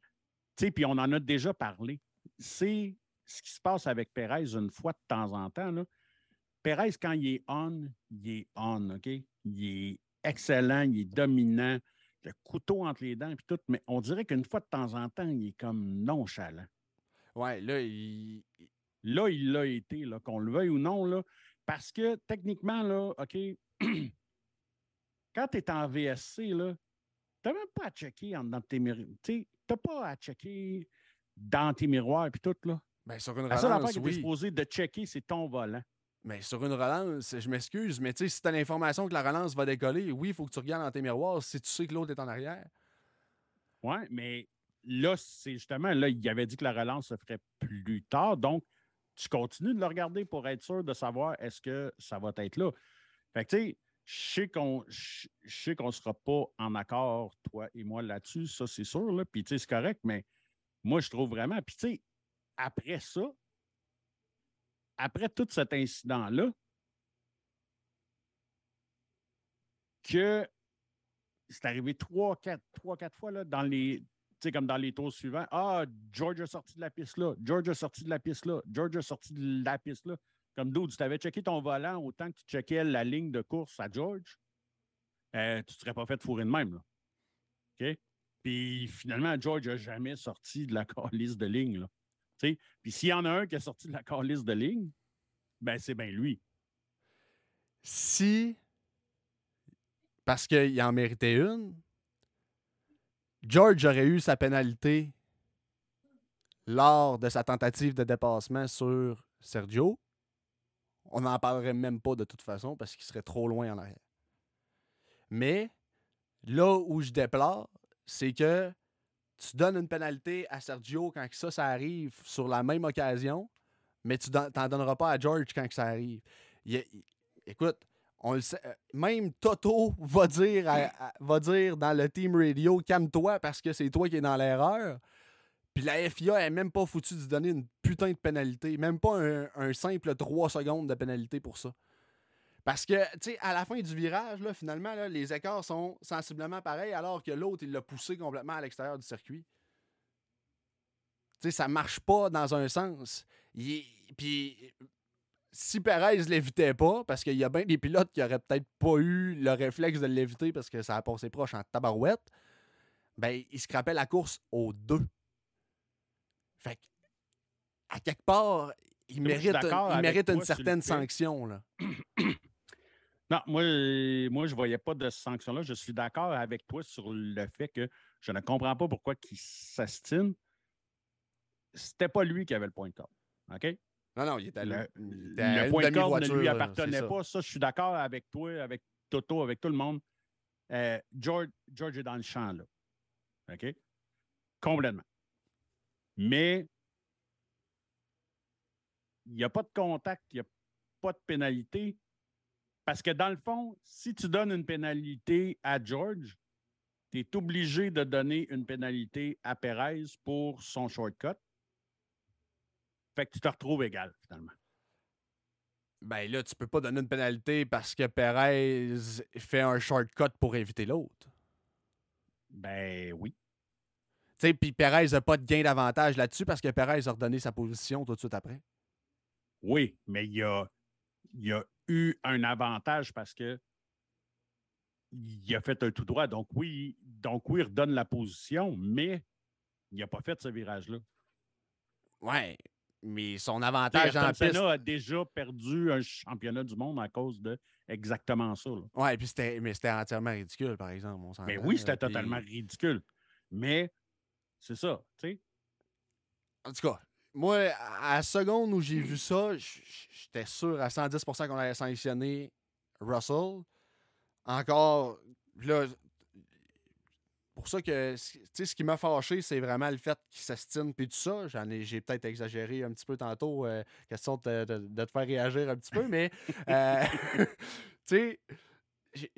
Speaker 2: puis on en a déjà parlé, c'est ce qui se passe avec Perez une fois de temps en temps. Là. Perez, quand il est on, il est on, OK? Il est excellent, il est dominant, le couteau entre les dents, puis tout, mais on dirait qu'une fois de temps en temps, il est comme nonchalant.
Speaker 1: Ouais, là, il.
Speaker 2: Là, il l'a été, qu'on le veuille ou non, là. Parce que techniquement, là, OK, quand tu es en VSC, là, tu n'as même pas à checker dans tes miroirs. Tu n'as pas à checker dans tes miroirs et tout. Là.
Speaker 1: Ben, sur une relance, La seule affaire
Speaker 2: que tu es supposé de checker, c'est ton volant.
Speaker 1: Mais sur une relance, je m'excuse, mais si tu as l'information que la relance va décoller, oui, il faut que tu regardes dans tes miroirs si tu sais que l'autre est en arrière.
Speaker 2: Oui, mais là, c'est justement, là, il avait dit que la relance se ferait plus tard. Donc, tu continues de le regarder pour être sûr de savoir est-ce que ça va être là. Fait que, tu sais, je sais qu'on ne sera pas en accord, toi et moi, là-dessus, ça, c'est sûr. Là. Puis, tu sais, c'est correct, mais moi, je trouve vraiment. Puis, tu sais, après ça, après tout cet incident-là, que c'est arrivé trois, quatre, trois, quatre fois là, dans les, comme dans les tours suivants. Ah, George a sorti de la piste là, George a sorti de la piste là, George a sorti de la piste là. Comme d'où tu t'avais checké ton volant autant que tu checkais la ligne de course à George, euh, tu ne serais pas fait fourrer de même. OK? Puis finalement, George n'a jamais sorti de la liste de ligne. Puis s'il y en a un qui a sorti de la liste de ligne, ben c'est bien lui.
Speaker 1: Si, parce qu'il en méritait une, George aurait eu sa pénalité lors de sa tentative de dépassement sur Sergio, on n'en parlerait même pas de toute façon parce qu'il serait trop loin en arrière. Mais là où je déplore, c'est que tu donnes une pénalité à Sergio quand ça, ça arrive sur la même occasion, mais tu n'en donneras pas à George quand ça arrive. écoute, on le sait, euh, même Toto va dire, va dire dans le team radio calme-toi parce que c'est toi qui es dans l'erreur. Puis la FIA n'est même pas foutue de donner une putain de pénalité. Même pas un, simple 3 secondes de pénalité pour ça. Parce que, tu sais, à la fin du virage, là, finalement, les écarts sont sensiblement pareils, alors que l'autre, il l'a poussé complètement à l'extérieur du circuit. Tu sais, ça marche pas dans un sens. Puis, si Perez l'évitait pas, parce qu'il y a bien des pilotes qui auraient peut-être pas eu le réflexe de l'éviter parce que ça a passé proche en tabarouette, ben, il se rappelle la course aux deux. Fait à quelque part, il mérite, il mérite une certaine sanction. Là.
Speaker 2: non, moi, moi, je ne voyais pas de sanction là. Je suis d'accord avec toi sur le fait que je ne comprends pas pourquoi il s'astine. C'était pas lui qui avait le point de corde. OK?
Speaker 1: Non, non, il était
Speaker 2: le, le point de corde ne lui appartenait pas. Ça, je suis d'accord avec toi, avec Toto, avec tout le monde. Euh, George, George est dans le champ, là. OK? Complètement. Mais il n'y a pas de contact, il n'y a pas de pénalité. Parce que dans le fond, si tu donnes une pénalité à George, tu es obligé de donner une pénalité à Perez pour son shortcut. Fait que tu te retrouves égal, finalement.
Speaker 1: Ben là, tu peux pas donner une pénalité parce que Perez fait un shortcut pour éviter l'autre.
Speaker 2: Ben oui.
Speaker 1: Puis Perez n'a pas de gain d'avantage là-dessus parce que Perez a redonné sa position tout de suite après.
Speaker 2: Oui, mais il y a, il a eu un avantage parce que il a fait un tout droit. Donc oui, donc oui, il redonne la position, mais il n'a pas fait ce virage-là.
Speaker 1: Ouais, mais son avantage en
Speaker 2: piste... a déjà perdu un championnat du monde à cause de exactement ça.
Speaker 1: Oui, puis c'était, mais c'était entièrement ridicule, par exemple.
Speaker 2: mais oui, c'était totalement ridicule. Mais c'est ça, tu sais.
Speaker 1: En tout cas, moi, à la seconde où j'ai vu ça, j'étais sûr à 110% qu'on allait sanctionner Russell. Encore, là, pour ça que, tu sais, ce qui m'a fâché, c'est vraiment le fait qu'il s'estime puis tout ça. J'en ai, j'ai peut-être exagéré un petit peu tantôt, euh, question de, te faire réagir un petit peu, mais, euh, tu sais,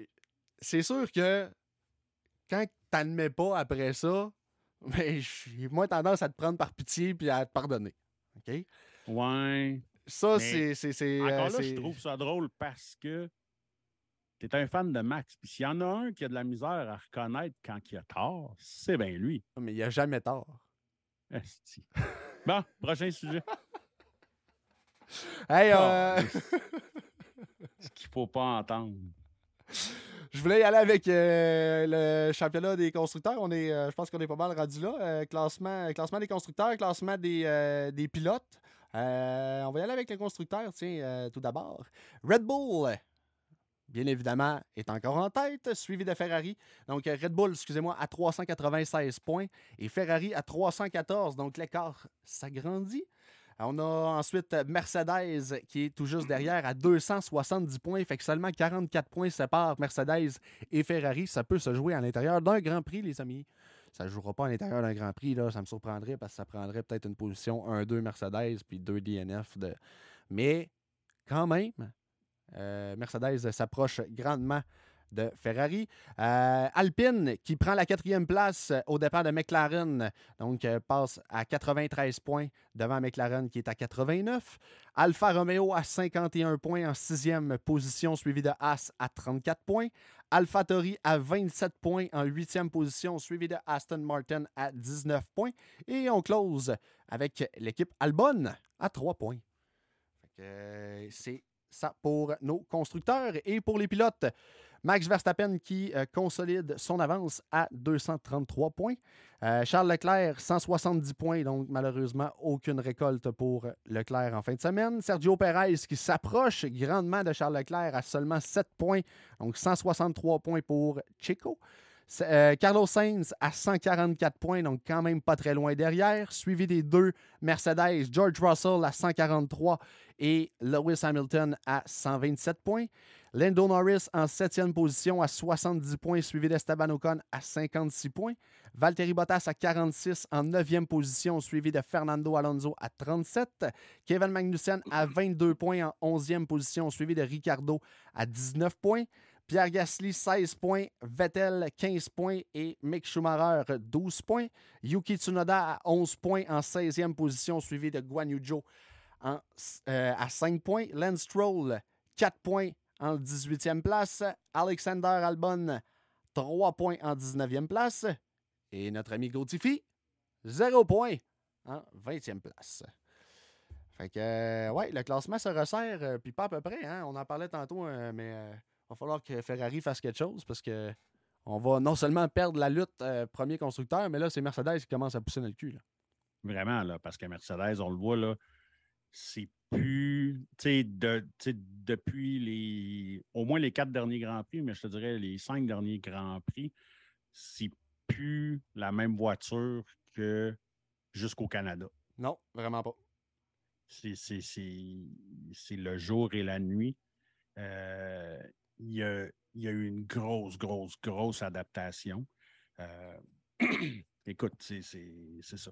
Speaker 1: c'est sûr que quand tu n'admets pas après ça, mais j'ai moins tendance à te prendre par pitié puis à te pardonner. OK?
Speaker 2: Ouais.
Speaker 1: Ça, c'est.
Speaker 2: Encore là, je trouve ça drôle parce que tu es un fan de Max. Puis s'il y en a un qui a de la misère à reconnaître quand il a tort, c'est bien lui.
Speaker 1: Mais il a jamais tort.
Speaker 2: bon, prochain sujet.
Speaker 1: Hey, euh...
Speaker 2: Ce qu'il faut pas entendre.
Speaker 1: Je voulais y aller avec euh, le championnat des constructeurs. On est, euh, je pense qu'on est pas mal rendu là. Classement, classement des constructeurs, classement des, des pilotes. on va y aller avec les constructeurs, tiens, tout d'abord. Red Bull, bien évidemment, est encore en tête, suivi de Ferrari. Donc, Red Bull, excusez-moi, à 396 points et Ferrari à 314. Donc, l'écart s'agrandit. On a ensuite Mercedes qui est tout juste derrière à 270 points. Fait que seulement 44 points séparent Mercedes et Ferrari. Ça peut se jouer à l'intérieur d'un Grand Prix, les amis. Ça ne jouera pas à l'intérieur d'un Grand Prix. Là. Ça me surprendrait parce que ça prendrait peut-être une position 1-2 Mercedes puis 2 DNF. Mais quand même, euh, Mercedes s'approche grandement de Ferrari. Euh, Alpine qui prend la quatrième place au départ de McLaren, donc euh, passe à 93 points devant McLaren qui est à 89. Alfa Romeo à 51 points en sixième position, suivi de Haas à 34 points. AlphaTauri à 27 points en huitième position, suivi de Aston Martin à 19 points. Et on close avec l'équipe Albon à 3 points. Euh, c'est ça pour nos constructeurs et pour les pilotes. Max Verstappen qui euh, consolide son avance à 233 points. Euh, Charles Leclerc, 170 points, donc malheureusement aucune récolte pour Leclerc en fin de semaine. Sergio Perez qui s'approche grandement de Charles Leclerc à seulement 7 points, donc 163 points pour Chico. Euh, Carlos Sainz à 144 points, donc quand même pas très loin derrière. Suivi des deux Mercedes, George Russell à 143 et Lewis Hamilton à 127 points. Lando Norris en septième position à 70 points, suivi d'Esteban Ocon à 56 points. Valtteri Bottas à 46 en neuvième position, suivi de Fernando Alonso à 37. Kevin Magnussen à 22 points en 11e position, suivi de Ricardo à 19 points. Pierre Gasly, 16 points. Vettel, 15 points. Et Mick Schumacher, 12 points. Yuki Tsunoda à 11 points en 16e position, suivi de Guan Yu Zhou euh, à 5 points. Lance Stroll, 4 points en 18e place. Alexander Albon, 3 points en 19e place. Et notre ami Gautifi, 0 points en 20e place. Fait que, euh, ouais, le classement se resserre, euh, puis pas à peu près. Hein? On en parlait tantôt, mais il va falloir que Ferrari fasse quelque chose parce que on va non seulement perdre la lutte euh, premier constructeur, mais là, c'est Mercedes qui commence à pousser dans le cul.
Speaker 2: Vraiment, là, parce que Mercedes, on le voit, là, c'est plus. Tu sais, depuis les. Au moins les quatre derniers Grands Prix, mais je te dirais les cinq derniers Grands Prix, c'est plus la même voiture que jusqu'au Canada.
Speaker 1: Non, vraiment pas.
Speaker 2: C'est le jour et la nuit. Euh, il y, a, eu une grosse, grosse, grosse adaptation. Euh, écoute, c'est ça.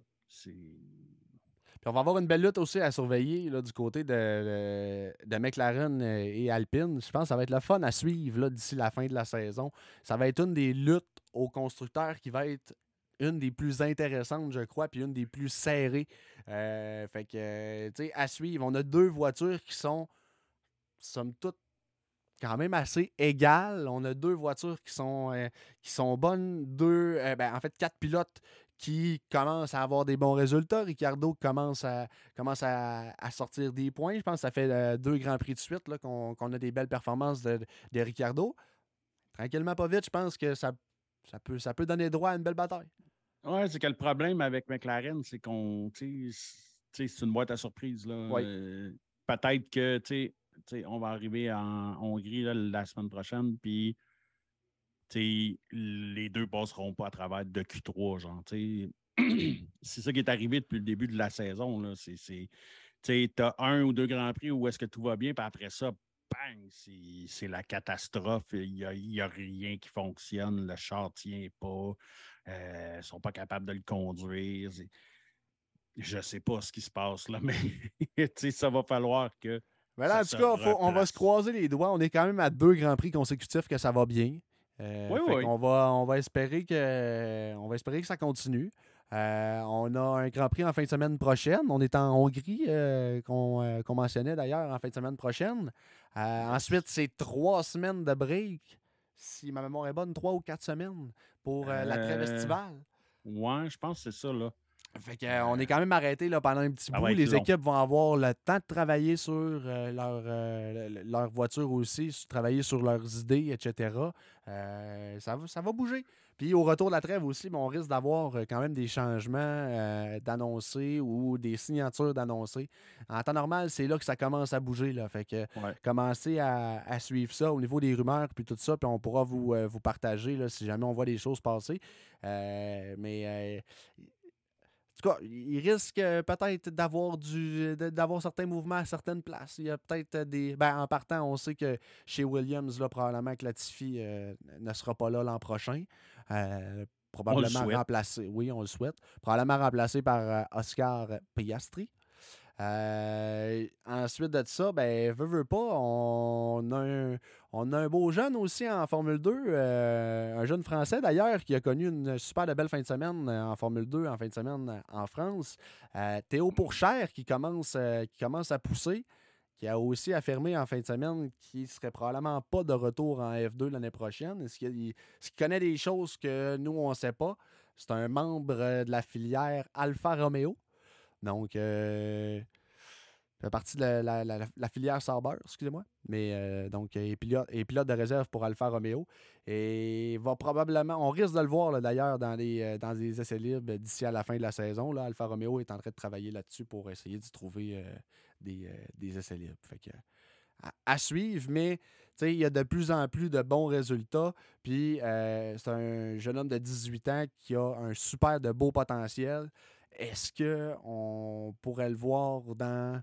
Speaker 1: Puis on va avoir une belle lutte aussi à surveiller là, du côté de, de, McLaren et Alpine. Je pense que ça va être le fun à suivre d'ici la fin de la saison. Ça va être une des luttes aux constructeurs qui va être une des plus intéressantes, je crois, puis une des plus serrées. Euh, fait que, tu sais, à suivre. On a deux voitures qui sont, somme toute, quand même assez égal. On a deux voitures qui sont, euh, qui sont bonnes, deux, euh, ben, en fait, quatre pilotes qui commencent à avoir des bons résultats. Ricardo commence à, commence à, sortir des points. Je pense que ça fait euh, deux grands prix de suite qu'on a des belles performances de, de, Ricardo. Tranquillement, pas vite, je pense que ça, ça, peut, ça peut donner droit à une belle bataille.
Speaker 2: Oui, c'est que le problème avec McLaren, c'est qu'on. C'est une boîte à surprise. Peut-être que on va arriver en Hongrie la semaine prochaine, puis les deux passeront pas à travers de Q3. Genre, c'est ça qui est arrivé depuis le début de la saison. Tu as un ou deux grands prix où est-ce que tout va bien, puis après ça, bang, c'est la catastrophe. Il n'y a, rien qui fonctionne. Le char ne tient pas. Euh, ils ne sont pas capables de le conduire. Je ne sais pas ce qui se passe là, mais ça va falloir que
Speaker 1: mais là, en tout cas, on va se croiser les doigts. On est quand même à deux grands prix consécutifs que ça va bien. Euh, oui, oui. On, va, on, va espérer que, on va espérer que ça continue. Euh, on a un Grand Prix en fin de semaine prochaine. On est en Hongrie, euh, qu'on mentionnait d'ailleurs en fin de semaine prochaine. ensuite, c'est trois semaines de break, si ma mémoire est bonne, trois ou quatre semaines pour la trêve estivale.
Speaker 2: Ouais, je pense que c'est ça, là.
Speaker 1: Fait euh, on est quand même arrêté là, pendant un petit bout. Les équipes vont avoir le temps de travailler sur euh, leur, euh, leur voiture aussi, travailler sur leurs idées, etc. ça, va, ça va bouger. Puis au retour de la trêve aussi, on risque d'avoir quand même des changements d'annoncer ou des signatures d'annoncer. En temps normal, c'est là que ça commence à bouger. Là. Fait que commencer à, suivre ça au niveau des rumeurs puis tout ça, puis on pourra vous, vous partager là, si jamais on voit des choses passer. mais tout cas, il risque euh, peut-être d'avoir du d'avoir certains mouvements à certaines places. Il y a peut-être des. Ben, en partant, on sait que chez Williams, là, probablement que Latifi euh, ne sera pas là l'an prochain. Euh, probablement remplacé. Oui, on le souhaite. Probablement remplacé par Oscar Piastri. Euh, ensuite de ça, ben, veut, veut pas, on a, un, on a un beau jeune aussi en Formule 2, euh, un jeune Français d'ailleurs qui a connu une super belle fin de semaine euh, en Formule 2 en fin de semaine en France. Théo Pourchère qui commence, qui commence à pousser, qui a aussi affirmé en fin de semaine qu'il serait probablement pas de retour en F2 l'année prochaine. Est-ce qu'il connaît des choses que nous, on ne sait pas? C'est un membre de la filière Alfa Romeo. Donc, euh, fait partie de la, filière Sauber, excusez-moi. Mais euh, donc, il est pilote, de réserve pour Alfa Romeo. Et va probablement, on risque de le voir d'ailleurs dans, les, euh, dans des essais libres d'ici à la fin de la saison. Là, Alfa Romeo est en train de travailler là-dessus pour essayer d'y trouver euh, des, essais libres. Fait que, à, suivre, mais il y a de plus en plus de bons résultats. Puis c'est un jeune homme de 18 ans qui a un super de beau potentiel. Est-ce qu'on pourrait le voir dans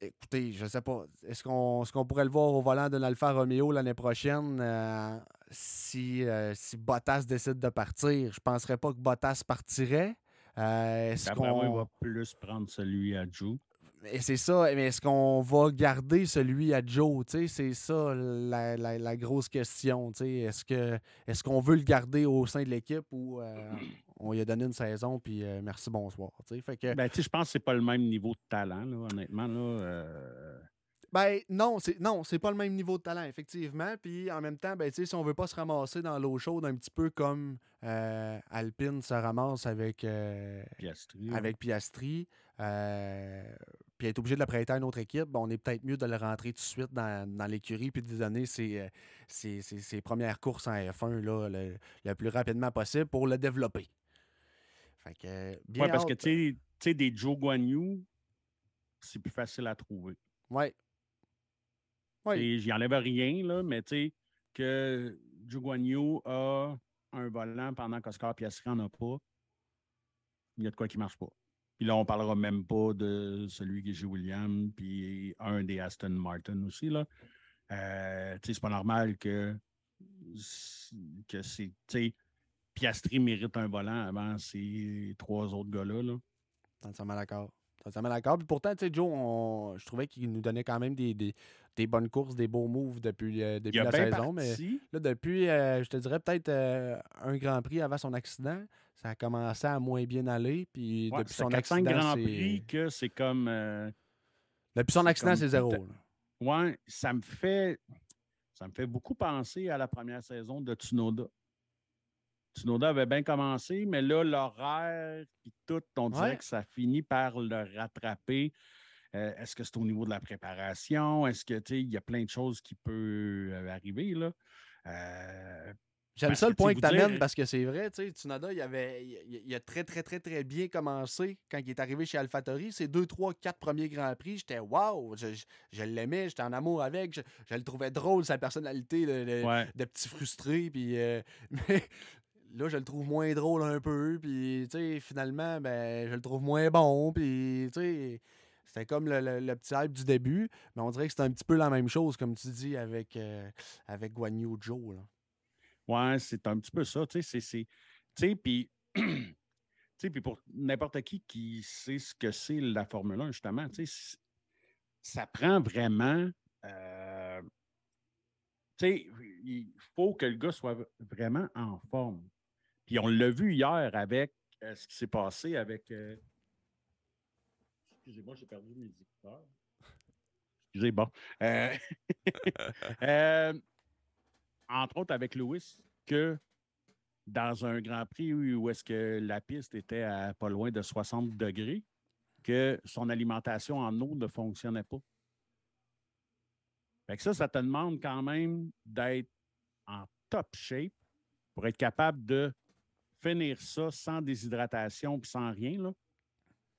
Speaker 1: écoutez, je sais pas. Est-ce qu'on pourrait le voir au volant d'un Alfa Romeo l'année prochaine euh, si, euh, si Bottas décide de partir? Je penserais pas que Bottas partirait.
Speaker 2: Euh, est-ce qu'on va plus prendre celui à Joe?
Speaker 1: Et c'est ça, mais est-ce qu'on va garder celui à Joe? C'est ça la, grosse question. Est-ce qu'on est qu'on veut le garder au sein de l'équipe ou on lui a donné une saison, puis euh, merci, bonsoir. Fait que,
Speaker 2: ben, je pense que c'est pas le même niveau de talent, honnêtement. Là, euh.
Speaker 1: Ben non, c'est non, c'est pas le même niveau de talent, effectivement. Puis en même temps, ben, si on veut pas se ramasser dans l'eau chaude un petit peu comme euh, Alpine se ramasse avec
Speaker 2: Piastri,
Speaker 1: avec Piastri puis être obligé de le prêter à une autre équipe, ben, on est peut-être mieux de le rentrer tout de suite dans, l'écurie puis de lui donner ses, ses, premières courses en F1 là, le, plus rapidement possible pour le développer.
Speaker 2: Oui, parce que tu sais, des Joe Guanyu, c'est plus facile à trouver.
Speaker 1: Oui.
Speaker 2: Oui. J'y enlève rien, là, mais tu sais, que Joe Guanyu a un volant pendant qu'Oscar Piastri n'en a pas, il y a de quoi qui ne marche pas. Puis là, on ne parlera même pas de celui qui joue William, puis un des Aston Martin aussi. Là. Euh, c'est pas normal que, que c'est. Piastri mérite un volant avant ces trois autres gars-là. Là.
Speaker 1: Totalement d'accord. Totalement d'accord. Puis pourtant, tu sais, Joe, je trouvais qu'il nous donnait quand même des, des, bonnes courses, des beaux moves depuis, euh, depuis la saison. Mais là, depuis, euh, je te dirais peut-être euh, un Grand Prix avant son accident, ça a commencé à moins bien aller. Puis depuis son accident.
Speaker 2: Grand Prix que c'est comme.
Speaker 1: depuis son accident, c'est zéro.
Speaker 2: Ouais, ça me fait. Ça me fait beaucoup penser à la première saison de Tsunoda. Tsunoda avait bien commencé, mais là, l'horaire et tout, on dirait que ça finit par le rattraper. Euh, est-ce que c'est au niveau de la préparation? Est-ce que il y a plein de choses qui peuvent euh, arriver là?
Speaker 1: Euh, J'aime ça le point que tu amènes parce que c'est vrai, tu sais, Tsunoda, il, avait, il, a très, très, très, très bien commencé quand il est arrivé chez AlphaTauri. Ses deux, trois, quatre premiers Grands Prix, j'étais wow, je, l'aimais, j'étais en amour avec, je, le trouvais drôle, sa personnalité de, petit frustré. Puis, mais là, je le trouve moins drôle un peu. Puis, finalement, ben, je le trouve moins bon. Puis, tu sais, c'était comme le, petit hype du début. Mais on dirait que c'est un petit peu la même chose, comme tu dis, avec, euh, avec Guan Yu Joe. Là.
Speaker 2: Ouais, c'est un petit peu ça. Tu sais. Tu sais, puis. pour n'importe qui qui sait ce que c'est la Formule 1, justement, ça prend vraiment. Euh, tu sais, il faut que le gars soit vraiment en forme. Puis on l'a vu hier avec euh, ce qui s'est passé avec. Euh, excusez-moi, j'ai perdu mes écouteurs. Excusez, bon. Euh, entre autres avec Lewis, que dans un Grand Prix où est-ce que la piste était à pas loin de 60 degrés, que son alimentation en eau ne fonctionnait pas. Fait que ça, ça te demande quand même d'être en top shape pour être capable de finir ça sans déshydratation et sans rien. Là.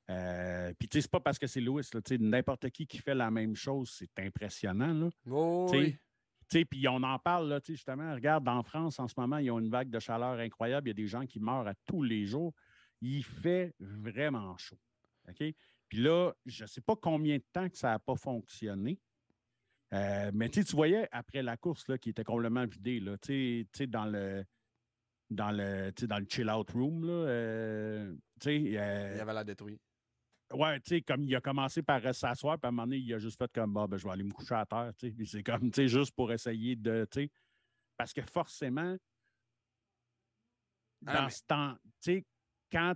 Speaker 2: Euh, puis, tu sais, c'est pas parce que c'est Louis. N'importe qui qui fait la même chose, c'est impressionnant. Là.
Speaker 1: Oh,
Speaker 2: Puis on en parle, là, justement. Regarde, en France, en ce moment, ils ont une vague de chaleur incroyable. Il y a des gens qui meurent à tous les jours. Il fait vraiment chaud. OK? Puis là, je ne sais pas combien de temps que ça n'a pas fonctionné. Euh, mais tu voyais après la course là, qui était complètement vidée, là, dans le dans le, dans le chill-out room. Là, euh,
Speaker 1: euh, il avait la détruit.
Speaker 2: Ouais, tu sais, comme il a commencé par s'asseoir, puis à un moment donné, il a juste fait comme, bah, ben, je vais aller me coucher à terre, tu sais. c'est comme, tu sais, juste pour essayer de, tu sais, parce que forcément, ah, dans ce temps, tu sais, quand,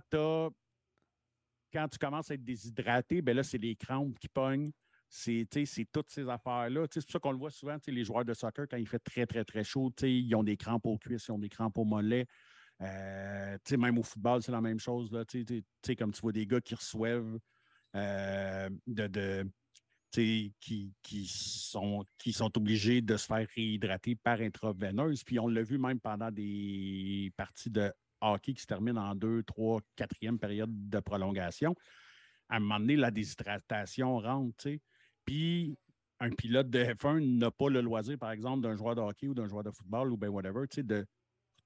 Speaker 2: quand tu commences à être déshydraté, ben là, c'est les crampes qui pognent c'est toutes ces affaires-là. C'est pour ça qu'on le voit souvent, les joueurs de soccer, quand il fait très, très, très chaud, ils ont des crampes aux cuisses, ils ont des crampes aux mollets. Euh, même au football, c'est la même chose. Là, comme tu vois des gars qui reçoivent, euh, de, qui, qui, sont, qui sont obligés de se faire réhydrater par intraveineuse. Puis on l'a vu même pendant des parties de hockey qui se terminent en deux, trois, quatrième période de prolongation. À un moment donné, la déshydratation rentre. Puis un pilote de F1 n'a pas le loisir, par exemple, d'un joueur de hockey ou d'un joueur de football ou bien whatever, de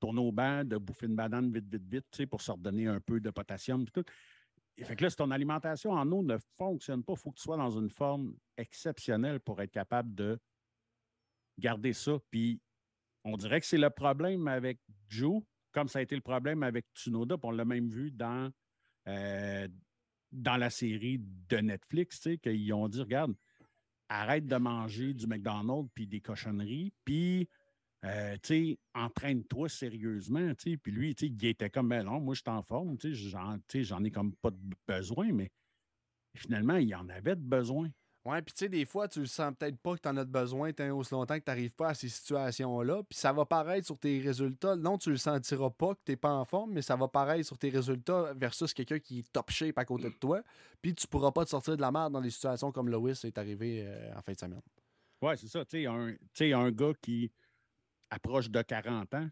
Speaker 2: tourner au banc, de bouffer une banane vite, vite, vite, pour se redonner un peu de potassium. Tout. Et fait que là, si ton alimentation en eau ne fonctionne pas, il faut que tu sois dans une forme exceptionnelle pour être capable de garder ça. Puis on dirait que c'est le problème avec Joe, comme ça a été le problème avec Tsunoda, on l'a même vu dans, euh, dans la série de Netflix, qu'ils ont dit, regarde, arrête de manger du McDonald's puis des cochonneries, puis euh, entraîne-toi sérieusement. Puis lui, il était comme, ben non, moi, je suis en forme, j'en ai comme pas de besoin, mais finalement, il en avait de besoin.
Speaker 1: Ouais, puis tu sais, des fois, tu le sens peut-être pas que tu en as besoin tant aussi longtemps que tu n'arrives pas à ces situations-là. Puis ça va paraître sur tes résultats. Non, tu le sentiras pas que tu n'es pas en forme, mais ça va paraître sur tes résultats versus quelqu'un qui est top shape à côté de toi. Puis tu pourras pas te sortir de la merde dans des situations comme Lewis est arrivé euh, en fin de semaine.
Speaker 2: Ouais, c'est ça. Tu sais, un, un gars qui approche de 40 ans,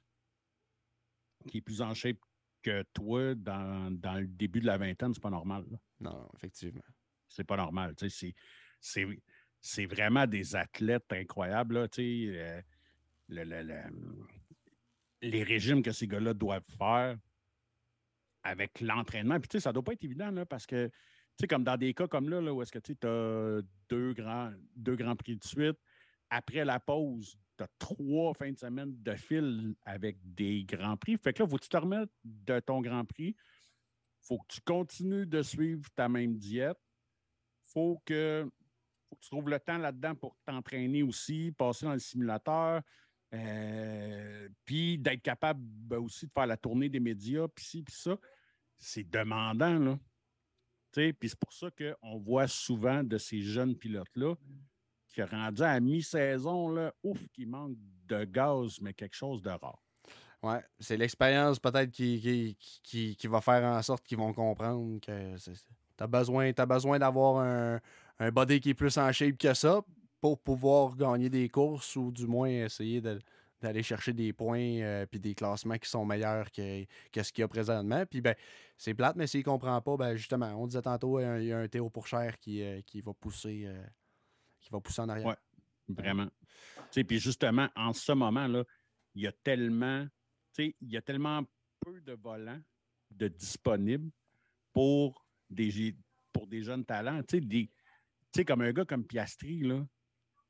Speaker 2: qui est plus en shape que toi dans, le début de la vingtaine, c'est pas normal.
Speaker 1: Non, effectivement.
Speaker 2: C'est pas normal. Tu sais, c'est vraiment des athlètes incroyables. Là, euh, les régimes que ces gars-là doivent faire avec l'entraînement. Puis, ça ne doit pas être évident là, parce que, comme dans des cas comme là, là où est-ce que tu as deux grands, deux grands prix de suite, après la pause, tu as trois fins de semaine de fil avec des grands prix. Fait que là, faut que tu te remettes de ton grand prix. faut que tu continues de suivre ta même diète. faut que tu trouves le temps là-dedans pour t'entraîner aussi, passer dans le simulateur, euh, puis d'être capable ben, aussi de faire la tournée des médias, puis ci, puis ça. C'est demandant, là. Puis c'est pour ça qu'on voit souvent de ces jeunes pilotes-là qui rendus à mi-saison, là, ouf, qui manque de gaz, mais quelque chose de rare.
Speaker 1: Ouais, c'est l'expérience peut-être qui, qui, qui, va faire en sorte qu'ils vont comprendre que tu as besoin, as besoin d'avoir un, un body qui est plus en shape que ça pour pouvoir gagner des courses ou du moins essayer d'aller chercher des points et puis des classements qui sont meilleurs que, ce qu'il y a présentement. Puis ben, c'est plate, mais s'il ne comprend pas, ben justement, on disait tantôt, il y a un, Théo Pourchère qui, euh, qui va pousser euh, qui va pousser en arrière.
Speaker 2: Oui, vraiment. Puis justement, en ce moment-là, il y a tellement, il y a tellement peu de volants de disponibles pour des, pour des jeunes talents. Des, tu sais, comme un gars comme Piastri, là,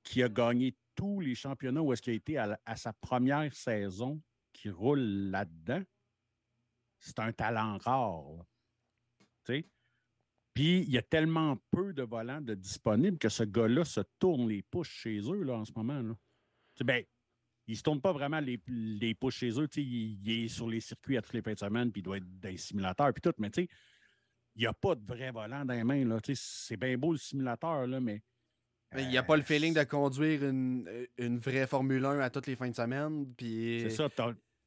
Speaker 2: qui a gagné tous les championnats où est-ce qu'il a été à, sa première saison, qui roule là-dedans, c'est un talent rare. Tu sais? Puis il y a tellement peu de volants disponibles que ce gars-là se tourne les pouces chez eux là, en ce moment. Là. Ben, il ne se tourne pas vraiment les, les pouces chez eux. Il, il, est sur les circuits à toutes les fins de semaine, puis doit être dans les simulateurs, puis tout. Mais tu sais, il n'y a pas de vrai volant dans les mains. C'est bien beau le simulateur, là, mais.
Speaker 1: il n'y a pas le euh, feeling de conduire une, une, vraie Formule 1 à toutes les fins de semaine.
Speaker 2: C'est ça.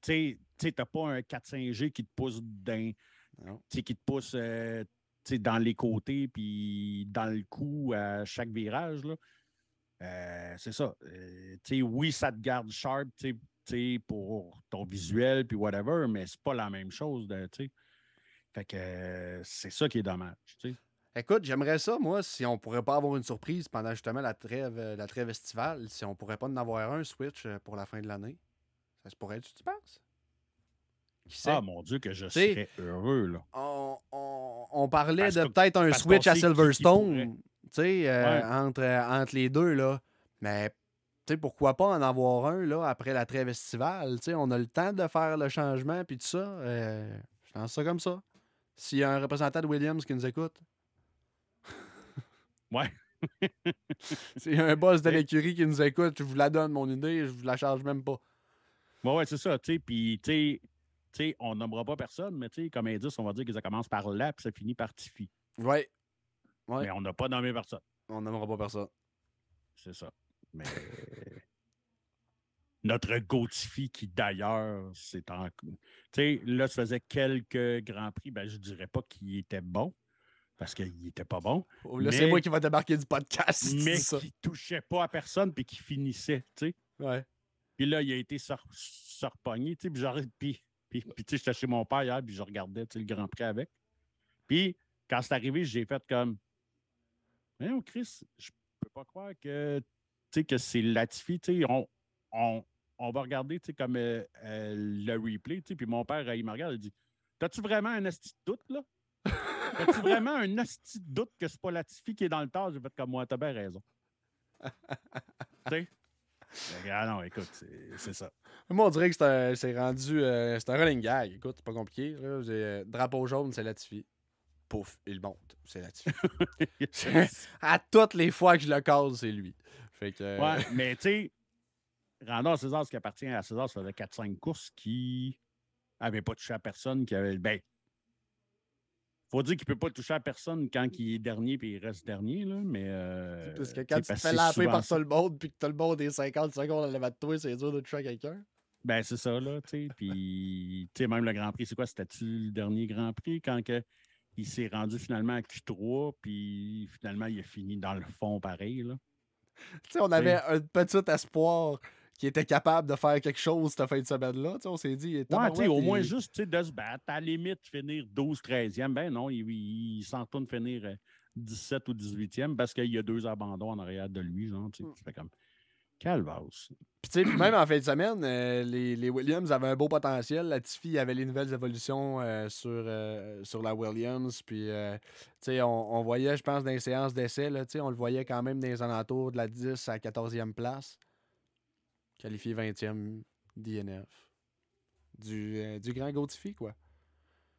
Speaker 2: Tu n'as pas un 4-5G qui te pousse dans, qui te pousse euh, dans les côtés puis dans le cou à chaque virage. Euh, c'est ça. oui, ça te garde sharp pour ton visuel puis whatever, mais c'est pas la même chose. De, fait que euh, c'est ça qui est dommage.
Speaker 1: Écoute, j'aimerais ça, moi, si on pourrait pas avoir une surprise pendant justement la trêve, euh, la trêve estivale, si on pourrait pas en avoir un Switch euh, pour la fin de l'année. Ça se pourrait, tu, tu penses?
Speaker 2: Ah mon Dieu, que je serais heureux. Là.
Speaker 1: On, parlait de peut-être un Switch à Silverstone, entre, entre les deux, là. Mais pourquoi pas en avoir un là, après la trêve estivale? on a le temps de faire le changement puis tout ça. je pense ça comme ça. S'il y a un représentant de Williams qui nous écoute.
Speaker 2: ouais.
Speaker 1: S'il y a un boss de l'écurie qui nous écoute, je vous la donne, mon idée, je vous la charge même pas.
Speaker 2: Ouais, ouais, c'est ça. Puis, tu sais, on nommera pas personne, mais comme indice, on va dire que ça commence par là puis ça finit par Tiffy.
Speaker 1: Ouais.
Speaker 2: ouais. Mais on n'a pas nommé personne.
Speaker 1: On nommera pas personne.
Speaker 2: C'est ça. Mais notre Gautifi qui d'ailleurs, c'est en. Tu sais, là, ça faisait quelques grands prix. Ben, je ne dirais pas qu'il était bon, parce qu'il était pas bon.
Speaker 1: Oh, là, c'est
Speaker 2: Mais-
Speaker 1: moi qui va débarquer du podcast. tu
Speaker 2: mais qui touchait pas à personne puis qui finissait, tu sais.
Speaker 1: Ouais.
Speaker 2: Puis là, il a été sur, surpogné, tu sais, puis tu sais, j'étais chez mon père hier, puis je regardais, tu le Grand Prix avec. Puis, quand c'est arrivé, j'ai fait comme, Voyons, Chris, je peux pas croire que, tu sais, que c'est Latifi, tu sais, on, on, on va regarder, tu sais, comme euh, euh, le replay, puis mon père, euh, il me regarde, il dit, t'as-tu vraiment un asti de doute, là? T'as-tu vraiment un asti de doute que c'est pas Latifi qui est dans le tard? J'ai fait comme moi, t'as bien raison. tu sais? Ah non, écoute, c'est ça.
Speaker 1: Moi, on dirait que c'est rendu. euh, c'est un running gag. Écoute, c'est pas compliqué. Là. Euh, drapeau jaune, c'est Latifi. Pouf, il monte. C'est Latifi. à toutes les fois que je le cause, c'est lui. Fait que.
Speaker 2: Ouais, mais tu sais, rendons à César ce qui appartient à César, ça faisait 4-5 courses qui n'avaient pas touché à personne, qui avait. Ben, faut dire qu'il ne peut pas toucher à personne quand il est dernier puis il reste dernier, là, mais. euh,
Speaker 1: Parce que quand tu te fais
Speaker 2: souvent
Speaker 1: par tout le monde puis que t'as le monde des 50 secondes à lever de toi, c'est dur de toucher à quelqu'un.
Speaker 2: Ben, c'est ça, là, tu sais. Puis, tu sais, même le Grand Prix, c'est quoi? C'était-tu le dernier Grand Prix quand que il s'est rendu finalement à Q3, puis finalement, il a fini dans le fond pareil, là?
Speaker 1: Tu sais, on avait un petit espoir qui était capable de faire quelque chose cette fin de semaine-là. On s'est dit.
Speaker 2: Ouais, au moins juste tu sais, de se battre. À la limite, finir 12-13e. Ben non, il, il, il s'en retourne finir euh, 17 ou 18e parce qu'il y a deux abandons en arrière de lui. Genre, tu fais comme calvasse.
Speaker 1: Puis, tu sais, puis même en fin de semaine, euh, les, les Williams avaient un beau potentiel. Latifi avait les nouvelles évolutions euh, sur, euh, sur la Williams. Puis, euh, tu sais, on, on voyait, je pense, dans les séances d'essai, là, tu sais, on le voyait quand même dans les alentours de la 10 à 14e place. Qualifié 20e DNF. Du, euh, du grand Gautifi, quoi.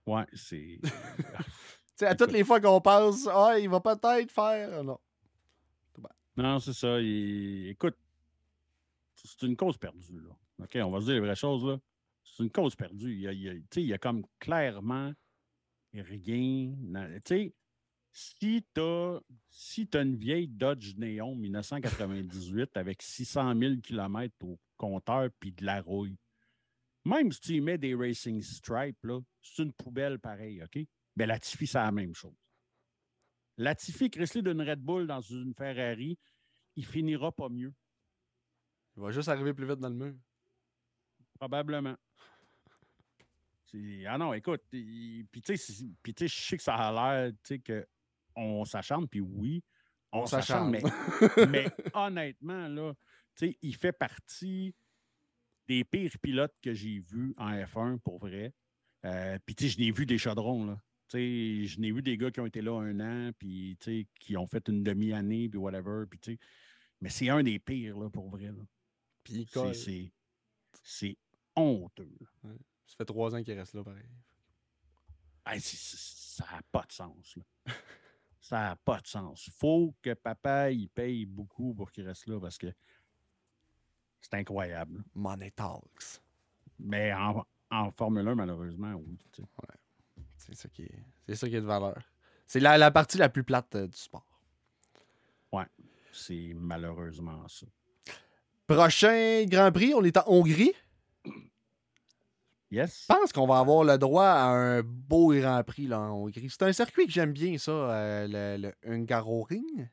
Speaker 2: Ouais, c'est.
Speaker 1: Tu sais, à toutes les fois qu'on pense, ah, il va peut-être faire. Non.
Speaker 2: non, c'est ça. il- Écoute, c'est une cause perdue. Là. OK, on va se dire les vraies choses. là. C'est une cause perdue. Il y a, il y a- tu sais, il y a comme clairement rien. Tu sais, si tu as, si as une vieille Dodge Néon 1998 avec 600 000 km au compteur puis de la rouille, même si tu y mets des Racing Stripes, c'est une poubelle pareille, OK? Mais Latifi, c'est la même chose. Latifi, Chrysler d'une Red Bull dans une Ferrari, il finira pas mieux,
Speaker 1: Il va juste arriver plus vite dans le mur.
Speaker 2: probablement. Ah non, écoute, puis tu sais, je sais que ça a l'air, tu sais, qu'on s'acharne, puis oui, on,
Speaker 1: On
Speaker 2: s'acharne, mais, honnêtement, là, il fait partie des pires pilotes que j'ai vus en F1, pour vrai. Euh, puis, je n'ai vu des chaudrons, là. Je n'ai vu des gars qui ont été là un an, puis, tu sais, qui ont fait une demi-année, puis whatever, puis. Mais c'est un des pires, là, pour vrai, là.
Speaker 1: Puis
Speaker 2: C'est-
Speaker 1: colle.
Speaker 2: C'est c'est honteux.
Speaker 1: Ça fait trois ans qu'il reste là, pareil.
Speaker 2: Hey, ça n'a pas de sens, là. Ça n'a pas de sens. faut que papa, il paye beaucoup pour qu'il reste là, parce que c'est incroyable.
Speaker 1: Money talks.
Speaker 2: Mais en, en Formule 1, malheureusement, oui. tu sais.
Speaker 1: C'est ça qui est, c'est ça qui est de valeur. C'est la, la partie la plus plate euh, du sport.
Speaker 2: C'est malheureusement ça.
Speaker 1: Prochain Grand Prix, on est en Hongrie?
Speaker 2: Yes?
Speaker 1: Je pense qu'on va avoir le droit à un beau Grand Prix là, en Hongrie. C'est un circuit que j'aime bien, ça, euh, le, le Hungaroring.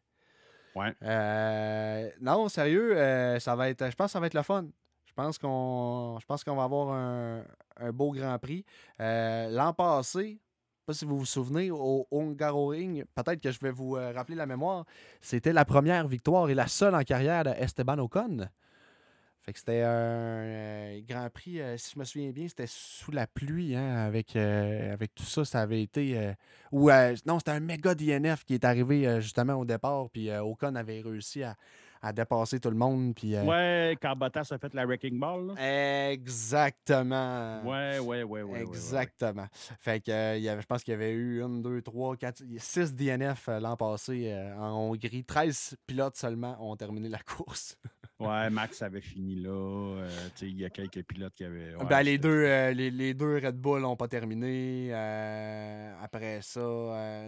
Speaker 2: Ouais.
Speaker 1: Euh, non, sérieux, euh, ça va être. Je pense que ça va être le fun. Je pense qu'on. Je pense qu'on va avoir un, un beau Grand Prix. L'an passé, je sais pas si vous vous souvenez, au Hungaroring, peut-être que je vais vous rappeler la mémoire, c'était la première victoire et la seule en carrière d'Esteban Ocon. Fait que c'était un euh, Grand Prix, euh, si je me souviens bien, c'était sous la pluie, hein, avec, euh, avec tout ça, ça avait été... non, c'était un méga DNF qui est arrivé justement au départ, puis Ocon avait réussi à, à dépasser tout le monde, puis... euh,
Speaker 2: Ouais, quand Bottas a fait la Wrecking Ball. là.
Speaker 1: Exactement.
Speaker 2: Ouais, ouais, ouais, ouais. ouais, ouais, ouais.
Speaker 1: Exactement. Fait que euh, il y avait, je pense qu'il y avait eu une, deux, trois, quatre, six DNF euh, l'an passé en Hongrie. 13 pilotes seulement ont terminé la course.
Speaker 2: Ouais, Max avait fini là. il y a quelques pilotes qui avaient.
Speaker 1: Ben, les, deux, les, les deux Red Bull n'ont pas terminé. après ça.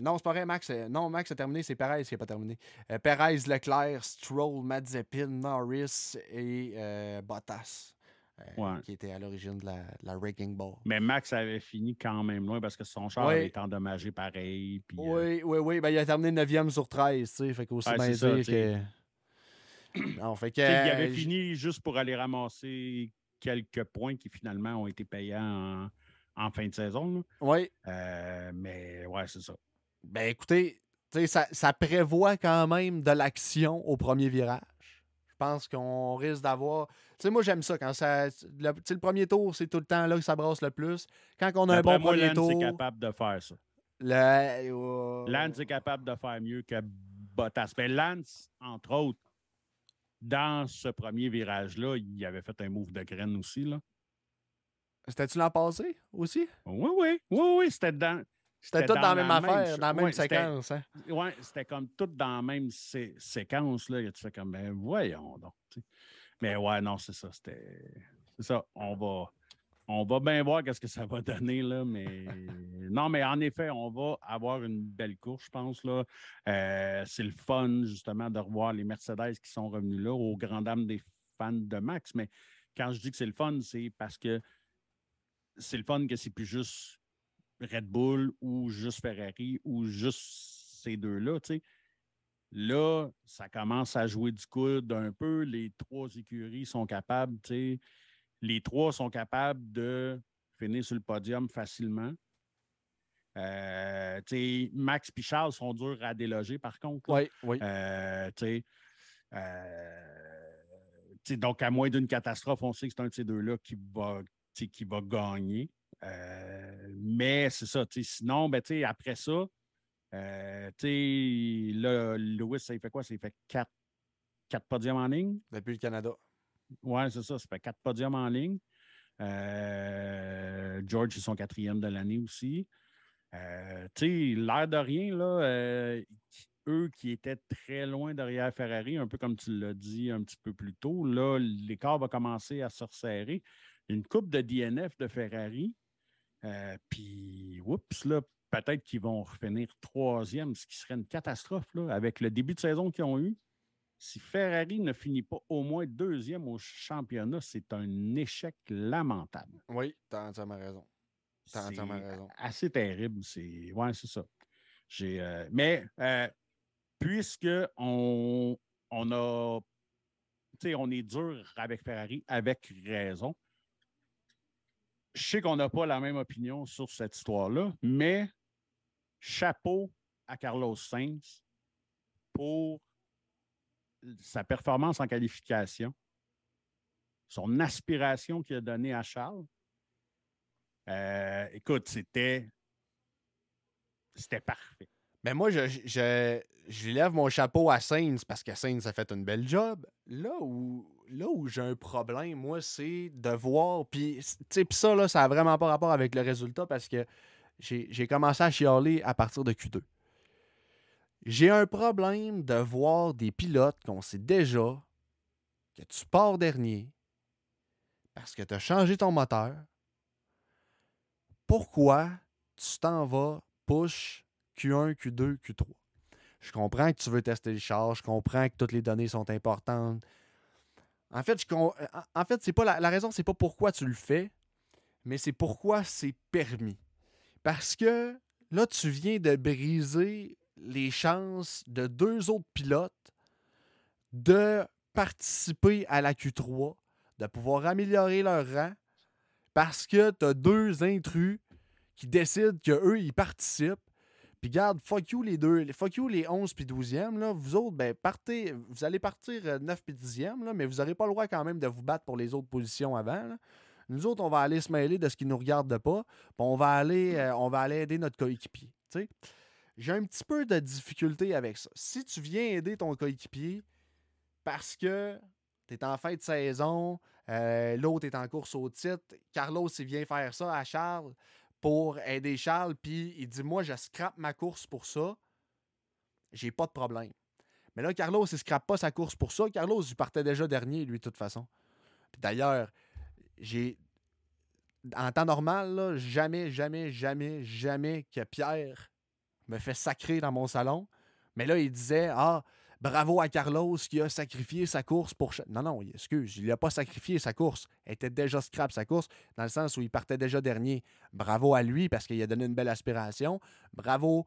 Speaker 1: non, c'est pas vrai, Max. non, Max a terminé, c'est Perez qui n'a pas terminé. Perez, Leclerc, Stroll, Mazepin, Norris et euh, Bottas. euh,
Speaker 2: Ouais.
Speaker 1: qui était à l'origine de la, de la Wrecking Ball.
Speaker 2: Mais Max avait fini quand même loin parce que son char
Speaker 1: Oui.
Speaker 2: avait été endommagé pareil. Puis, euh,
Speaker 1: Oui, oui, oui. Ben, il a terminé 9e sur 13, tu sais. Fait qu'aussi
Speaker 2: Ouais,
Speaker 1: bien
Speaker 2: c'est ça,
Speaker 1: dire que. Non, fait que.
Speaker 2: il avait fini juste pour aller ramasser quelques points qui finalement ont été payants en, en fin de saison. là.
Speaker 1: Oui.
Speaker 2: Euh, mais ouais, c'est ça.
Speaker 1: Ben, écoutez, ça, ça prévoit quand même de l'action au premier virage. Je pense qu'on risque d'avoir. Tu sais, moi, j'aime ça. Quand ça. Le, premier tour, c'est tout le temps là que ça brasse le plus. Quand on a un bon
Speaker 2: moi,
Speaker 1: premier
Speaker 2: Lance
Speaker 1: tour.
Speaker 2: est capable de faire ça.
Speaker 1: le- euh,
Speaker 2: Lance est capable de faire mieux que Bottas. Mais Lance, entre autres, dans ce premier virage-là, il avait fait un move de graine aussi. Là.
Speaker 1: C'était-tu l'an passé aussi?
Speaker 2: Oui, oui, oui, oui, c'était dans.
Speaker 1: C'était tout dans la même affaire, dans la même
Speaker 2: ouais,
Speaker 1: séquence. Hein?
Speaker 2: Ouais, c'était comme tout dans la même sé- séquence. Là, tu fais comme, ben voyons donc. Mais ouais, non, c'est ça. C'était. C'est ça. On va. On va bien voir qu'est-ce que ça va donner, là, mais non, mais en effet, on va avoir une belle course, je pense. Là. Euh, c'est le fun, justement, de revoir les Mercedes qui sont revenus là, aux grandes dames des fans de Max. Mais quand je dis que c'est le fun, c'est parce que c'est le fun que c'est plus juste Red Bull ou juste Ferrari ou juste ces deux-là, tu sais. Là, ça commence à jouer du coude un peu. Les trois écuries sont capables, tu sais. Les trois sont capables de finir sur le podium facilement. Euh, Max et Charles sont durs à déloger, par contre. là.
Speaker 1: Oui, oui.
Speaker 2: Euh, euh, donc, à moins d'une catastrophe, on sait que c'est un de ces deux-là qui va, qui va gagner. Mais c'est ça. Sinon, ben, après ça, euh, là, Lewis, ça fait quoi? Ça fait quatre, quatre podiums en ligne.
Speaker 1: Depuis le Canada.
Speaker 2: Oui, c'est ça. Ça fait quatre podiums en ligne. Euh, George, c'est son quatrième de l'année aussi. Euh, l'air de rien, là, euh, eux qui étaient très loin derrière Ferrari, un peu comme tu l'as dit un petit peu plus tôt, là, l'écart va commencer à se resserrer. Une coupe de DNF de Ferrari, euh, puis, oups, là, peut-être qu'ils vont finir troisième, ce qui serait une catastrophe, là, avec le début de saison qu'ils ont eu. Si Ferrari ne finit pas au moins deuxième au championnat, c'est un échec lamentable.
Speaker 1: Oui, t'as entièrement raison. T'as
Speaker 2: C'est
Speaker 1: entièrement raison.
Speaker 2: assez terrible. C'est ouais, c'est ça. J'ai, euh, mais euh, puisque on, on a, tu sais, on est dur avec Ferrari avec raison. Je sais qu'on n'a pas la même opinion sur cette histoire-là, mais chapeau à Carlos Sainz pour sa performance en qualification, son aspiration qu'il a donnée à Charles. Euh, écoute, c'était. C'était parfait.
Speaker 1: Mais moi, je, je, je lève mon chapeau à Sainz parce que Sainz a fait une belle job. Là où, là où j'ai un problème, moi, c'est de voir. Puis, ça, là, ça a vraiment pas rapport avec le résultat parce que j'ai commencé à chialer à partir de Q2. J'ai un problème de voir des pilotes qu'on sait déjà que tu pars dernier parce que tu as changé ton moteur. Pourquoi tu t'en vas push Q1, Q2, Q3? Je comprends que tu veux tester les charges, je comprends que toutes les données sont importantes. En fait, c'est pas la, la raison, c'est pas pourquoi tu le fais, mais c'est pourquoi c'est permis. Parce que là, tu viens de briser les chances de deux autres pilotes de participer à la Q3, de pouvoir améliorer leur rang, parce que tu as deux intrus qui décident qu'eux, ils participent. Puis garde, fuck you les deux, fuck you les 11 puis 12e, là. Vous autres, ben, partez, vous allez partir euh, 9 puis 10e, là, mais vous n'aurez pas le droit quand même de vous battre pour les autres positions avant, là. Nous autres, on va aller se mêler de ce qui nous regarde de pas, puis on va aller, euh, on va aller aider notre coéquipier. J'ai un petit peu de difficulté avec ça. Si tu viens aider ton coéquipier parce que tu es en fin de saison, euh, l'autre est en course au titre, Carlos, il vient faire ça à Charles pour aider Charles, puis il dit Moi, je scrape ma course pour ça, j'ai pas de problème. Mais là, Carlos, il scrape pas sa course pour ça. Carlos, il partait déjà dernier, lui, de toute façon. D'ailleurs, j'ai. En temps normal, jamais, jamais, jamais, jamais que Pierre me fait sacrer dans mon salon. Mais là, il disait Ah, bravo à Carlos qui a sacrifié sa course pour. Non, non, excuse, il n'a pas sacrifié sa course. Elle était déjà scrap sa course, dans le sens où il partait déjà dernier. Bravo à lui parce qu'il a donné une belle aspiration. Bravo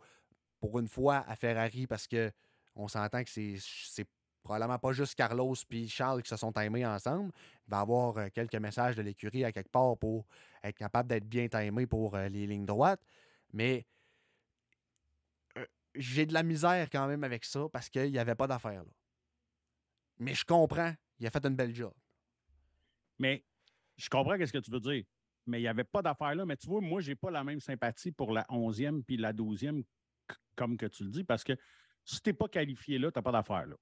Speaker 1: pour une fois à Ferrari parce que on s'entend que c'est probablement pas juste Carlos et Charles qui se sont timés ensemble. Il va y avoir euh, quelques messages de l'écurie à quelque part pour être capable d'être bien timé pour euh, les lignes droites. Mais j'ai de la misère quand même avec ça parce qu'il n'y avait pas d'affaire là. Mais je comprends. Il a fait une belle job.
Speaker 2: Mais je comprends ce que tu veux dire. Mais il n'y avait pas d'affaire là. Mais tu vois, moi, je n'ai pas la même sympathie pour la 11e puis la 12e comme que tu le dis, parce que si tu n'es pas qualifié là, tu n'as pas d'affaire là.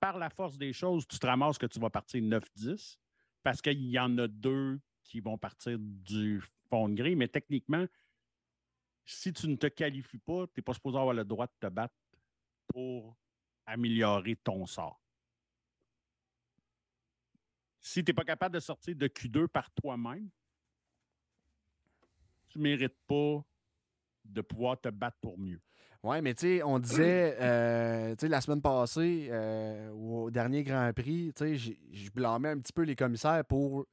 Speaker 2: Par la force des choses, tu te ramasses que tu vas partir 9-10 parce qu'il y en a deux qui vont partir du fond de gris, mais techniquement, si tu ne te qualifies pas, tu n'es pas supposé avoir le droit de te battre pour améliorer ton sort. Si tu n'es pas capable de sortir de Q2 par toi-même, tu ne mérites pas de pouvoir te battre pour mieux.
Speaker 1: Oui, mais tu sais, on disait, euh, tu sais, la semaine passée, euh, au dernier Grand Prix, tu sais, je blâmais un petit peu les commissaires pour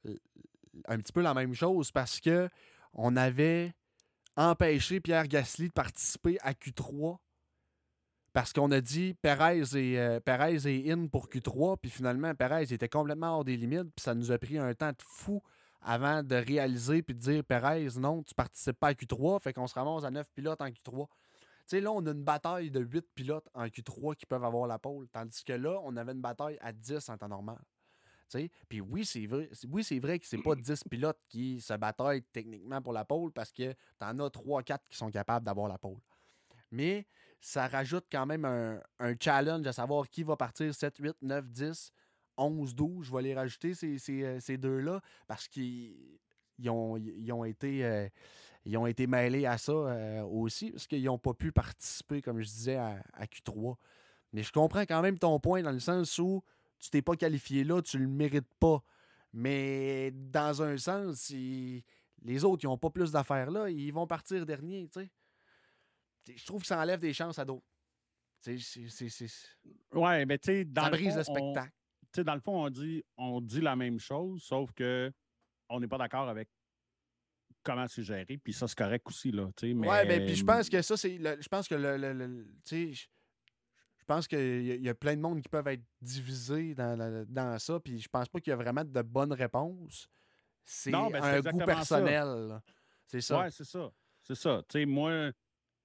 Speaker 1: un petit peu la même chose parce que on avait empêché Pierre Gasly de participer à Q3 parce qu'on a dit Perez et, euh, Perez in pour Q3, puis finalement, Perez était complètement hors des limites, puis ça nous a pris un temps de fou avant de réaliser puis de dire Perez, non, tu participes pas à Q3, fait qu'on se ramasse à 9 pilotes en Q3. Tu sais, là, on a une bataille de 8 pilotes en Q3 qui peuvent avoir la pole, tandis que là, on avait une bataille à 10 en temps normal. Puis oui, c'est vrai, oui, c'est vrai que c'est pas 10 pilotes qui se bataillent techniquement pour la pole parce que tu en as 3-4 qui sont capables d'avoir la pole. Mais ça rajoute quand même un, challenge à savoir qui va partir 7, 8, 9, 10 11, 12, je vais les rajouter, ces, euh, ces, deux-là, parce qu'ils ont, ont, été, euh, ont été mêlés à ça euh, aussi, parce qu'ils n'ont pas pu participer, comme je disais, à, Q3. Mais je comprends quand même ton point dans le sens où tu t'es pas qualifié là, tu le mérites pas. Mais dans un sens, les autres, ils n'ont pas plus d'affaires là, ils vont partir dernier, tu sais. Je trouve que ça enlève des chances à d'autres.
Speaker 2: Ouais, mais tu sais, dans
Speaker 1: ça brise le, spectacle
Speaker 2: dans le fond, on dit, on dit la même chose, sauf que on n'est pas d'accord avec comment c'est géré. Puis ça, c'est correct aussi. Là, mais,
Speaker 1: ouais, ben, puis je pense que ça, c'est. Je pense que le. je pense qu'il y, a plein de monde qui peuvent être divisés dans, dans ça. Puis je pense pas qu'il y a vraiment de bonnes réponses. C'est ben, un goût personnel. C'est ça.
Speaker 2: Ouais, c'est ça. C'est ça. moi,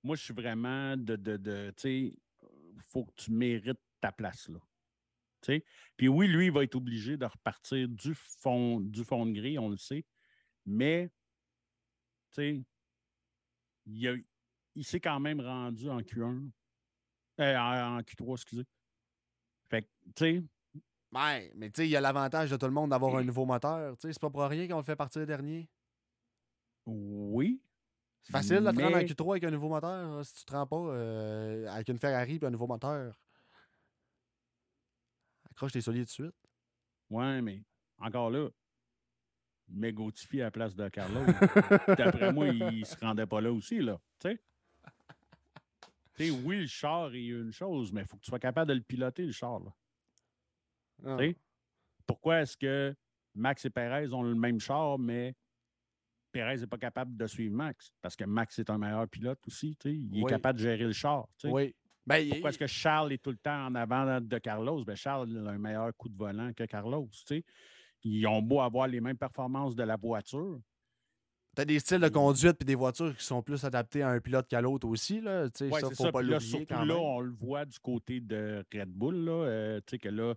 Speaker 2: moi je suis vraiment de. de, de tu faut que tu mérites ta place là. Puis oui, lui, il va être obligé de repartir du fond, du fond de gris, on le sait. Mais, tu il, il s'est quand même rendu en Q1. Euh, en, Q3, excusez. Fait que, tu sais.
Speaker 1: Ouais, mais tu sais, il y a l'avantage de tout le monde d'avoir un nouveau moteur. Tu sais, c'est pas pour rien qu'on le fait partir dernier.
Speaker 2: Oui.
Speaker 1: C'est facile de te rendre en Q3 avec un nouveau moteur si tu te rends pas euh, avec une Ferrari et un nouveau moteur. Accroche tes souliers tout de suite.
Speaker 2: Ouais, mais encore là, mais Gauthier à la place de Carlos. D'après moi, il se rendait pas là aussi, là. Tu sais? Oui, le char est une chose, mais il faut que tu sois capable de le piloter, le char. Là. Ah. Pourquoi est-ce que Max et Perez ont le même char, mais Perez n'est pas capable de suivre Max? Parce que Max est un meilleur pilote aussi. Il est capable de gérer le char.
Speaker 1: Oui.
Speaker 2: Ben, Pourquoi est-ce que Charles est tout le temps en avant de Carlos? Ben, Charles a un meilleur coup de volant que Carlos. Ils ont beau avoir les mêmes performances de la voiture.
Speaker 1: Tu as des styles de conduite et des voitures qui sont plus adaptés à un pilote qu'à l'autre aussi. Là. ça, faut pas l'oublier
Speaker 2: quand là, on le voit du côté de Red Bull, là, euh, que là,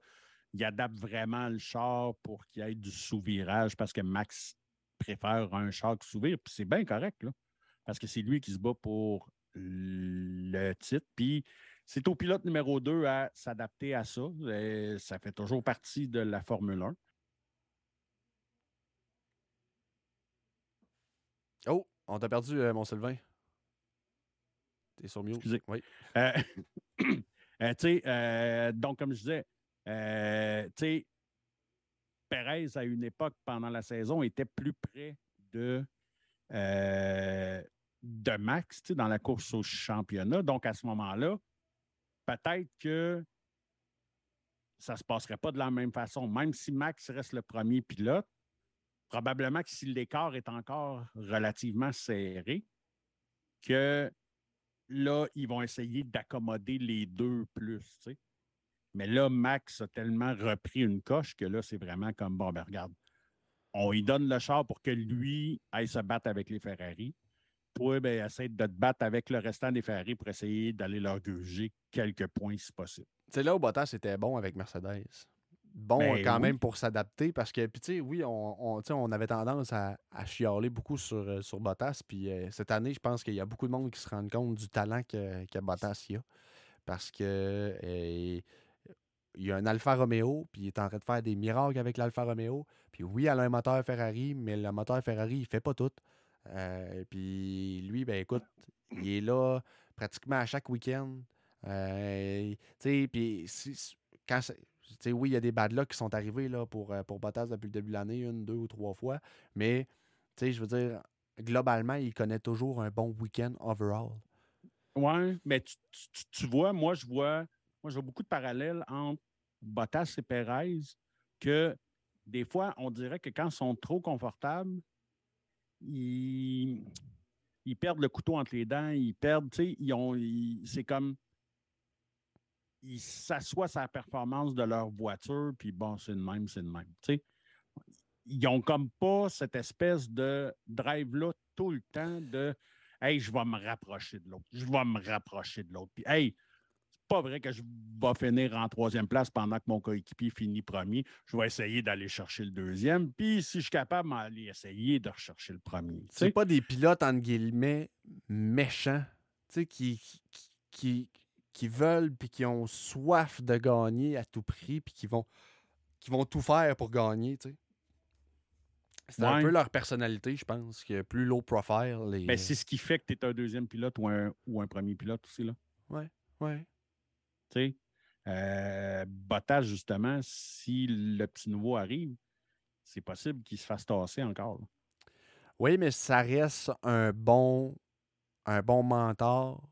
Speaker 2: il adapte vraiment le char pour qu'il y ait du sous-virage parce que Max préfère un char qui sous-vire. c'est bien correct, là, parce que c'est lui qui se bat pour le titre. Puis c'est au pilote numéro 2 à s'adapter à ça. ça fait toujours partie de la Formule 1.
Speaker 1: Oh, on t'a perdu, euh, mon Sylvain. T'es sur mute.
Speaker 2: Excusez.
Speaker 1: Oui.
Speaker 2: Euh, euh, donc, comme je disais, tu sais, Perez, à une époque, pendant la saison, était plus près de, de Max dans la course au championnat. Donc, à ce moment-là, peut-être que ça ne se passerait pas de la même façon. Même si Max reste le premier pilote, probablement que si l'écart est encore relativement serré, que là, ils vont essayer d'accommoder les deux plus. Mais là, Max a tellement repris une coche que là, c'est vraiment comme bon, ben regarde, on lui donne le char pour que lui aille se battre avec les Ferrari. Toi, ben, essaie de te battre avec le restant des Ferrari pour essayer d'aller leur gueuger quelques points si possible.
Speaker 1: C'est là où Bottas était bon avec Mercedes. Bon
Speaker 2: Ben
Speaker 1: quand
Speaker 2: oui.
Speaker 1: même pour s'adapter parce que, puis tu sais, oui, on, on, on avait tendance à, à chialer beaucoup sur, euh, sur Bottas. Puis euh, cette année, je pense qu'il y a beaucoup de monde qui se rendent compte du talent que, que Bottas y a. Parce que euh, il y a un Alfa Romeo, puis il est en train de faire des miracles avec l'Alfa Romeo. Puis oui, elle a un moteur Ferrari, mais le moteur Ferrari, il fait pas tout. Euh, puis lui, ben écoute, il est là pratiquement à chaque week-end. Tu sais, puis si- quand oui, il y a des bad luck qui sont arrivés là, pour, euh, pour Bottas depuis le début de l'année, une, deux ou trois fois. Mais, je veux dire, globalement, il connaît toujours un bon week-end overall.
Speaker 2: Oui, mais tu, tu- tu- vois, moi, je vois, moi, je beaucoup de parallèles entre Bottas et Perez que des fois, on dirait que quand ils sont trop confortables, ils, ils perdent le couteau entre les dents, ils perdent, tu sais, ils ont, c'est comme, ils s'assoient sur la performance de leur voiture, puis bon, c'est le même, c'est le même. Ils n'ont comme pas cette espèce de drive-là tout le temps de Hey, je vais me rapprocher de l'autre. Je vais me rapprocher de l'autre. Puis, hey, c'est pas vrai que je vais finir en troisième place pendant que mon coéquipier finit premier. Je vais essayer d'aller chercher le deuxième. Puis, si je suis capable, aller essayer de rechercher le premier. tu
Speaker 1: C'est pas des pilotes, entre guillemets, méchants, tu sais, qui, qui, qui, qui veulent puis qui ont soif de gagner à tout prix puis qui vont, qui vont tout faire pour gagner, tu sais. C'est un
Speaker 2: Ouais.
Speaker 1: peu leur personnalité, je pense, que plus low profile. Les...
Speaker 2: Mais c'est ce qui fait que tu es un deuxième pilote ou un, ou un premier pilote aussi. Là.
Speaker 1: Ouais.
Speaker 2: Tu sais, euh, Bottas, justement, si le petit nouveau arrive, c'est possible qu'il se fasse tasser encore. là.
Speaker 1: Oui, mais ça reste un bon, un bon mentor.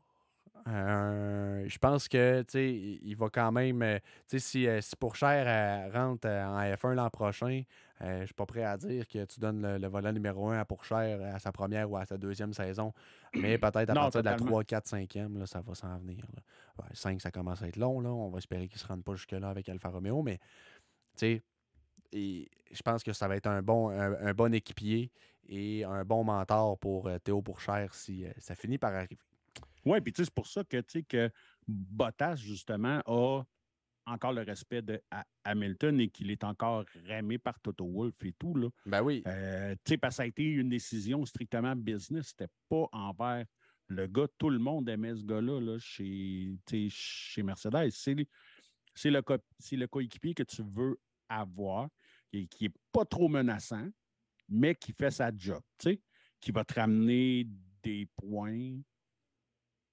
Speaker 1: Un- je pense que tu sais, il va quand même. euh, tu sais, si, euh, si Pourchère euh, rentre euh, en F1 l'an prochain, euh, je suis pas prêt à dire que tu donnes le, le volant numéro 1 à Pourchère à sa première ou à sa deuxième saison. Mais peut-être à
Speaker 2: Non,
Speaker 1: partir de la
Speaker 2: totalement.
Speaker 1: 3, 4, 5e, là, ça va s'en venir. là. Ouais, 5, ça commence à être long. Là. On va espérer qu'il ne se rende pas jusque-là avec Alfa Romeo. Mais tu sais, et je pense que ça va être un bon, un, un bon équipier et un bon mentor pour euh, Théo Pourchère si euh, ça finit par arriver.
Speaker 2: Oui, puis c'est pour ça que, tu sais, que Bottas, justement, a encore le respect de Ha- Hamilton et qu'il est encore ramé par Toto Wolff et tout. Là.
Speaker 1: Ben oui.
Speaker 2: Euh, tu sais, parce que ça a été une décision strictement business. C'était pas envers le gars. Tout le monde aimait ce gars-là là, chez, chez Mercedes. C'est le- le, co- c'est le coéquipier que tu veux avoir, et qui n'est pas trop menaçant, mais qui fait sa job, tu sais, qui va te ramener des points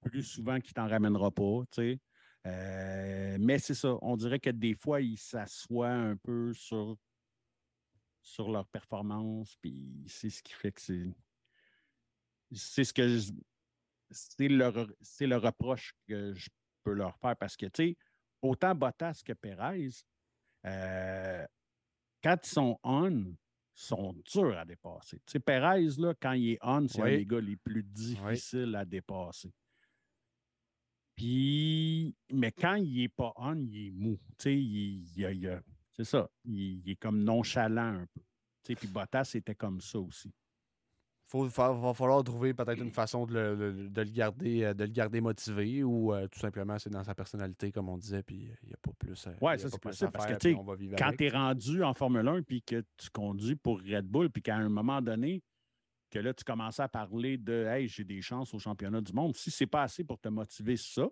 Speaker 2: plus souvent qu'il t'en ramènera pas, tu sais. Euh, mais c'est ça, on dirait que des fois, ils s'assoient un peu sur, sur leur performance, puis c'est ce qui fait que c'est. C'est ce que je- c'est le, c'est le reproche que je peux leur faire parce que, tu sais, autant Bottas que Perez, euh, quand ils sont on, sont durs à dépasser. Tu sais, Perez, là, quand il est on, c'est un
Speaker 1: Oui.
Speaker 2: des gars les plus difficiles à dépasser. Puis, mais quand il n'est pas on, il est mou. Tu sais, il, il il c'est ça. Il, est comme nonchalant un peu. Tu sais, puis Bottas était comme ça aussi.
Speaker 1: Il va falloir trouver peut-être une façon de le, de le garder, euh, de le garder motivé ou euh, tout simplement c'est dans sa personnalité, comme on disait, puis euh, il n'y a pas plus. a
Speaker 2: ça, c'est possible, parce que,
Speaker 1: faire, on va vivre
Speaker 2: quand tu es rendu en Formule 1 puis que tu conduis pour Red Bull, puis qu'à un moment donné, que là, tu commences à parler de Hey, j'ai des chances au championnat du monde, si c'est pas assez pour te motiver ça,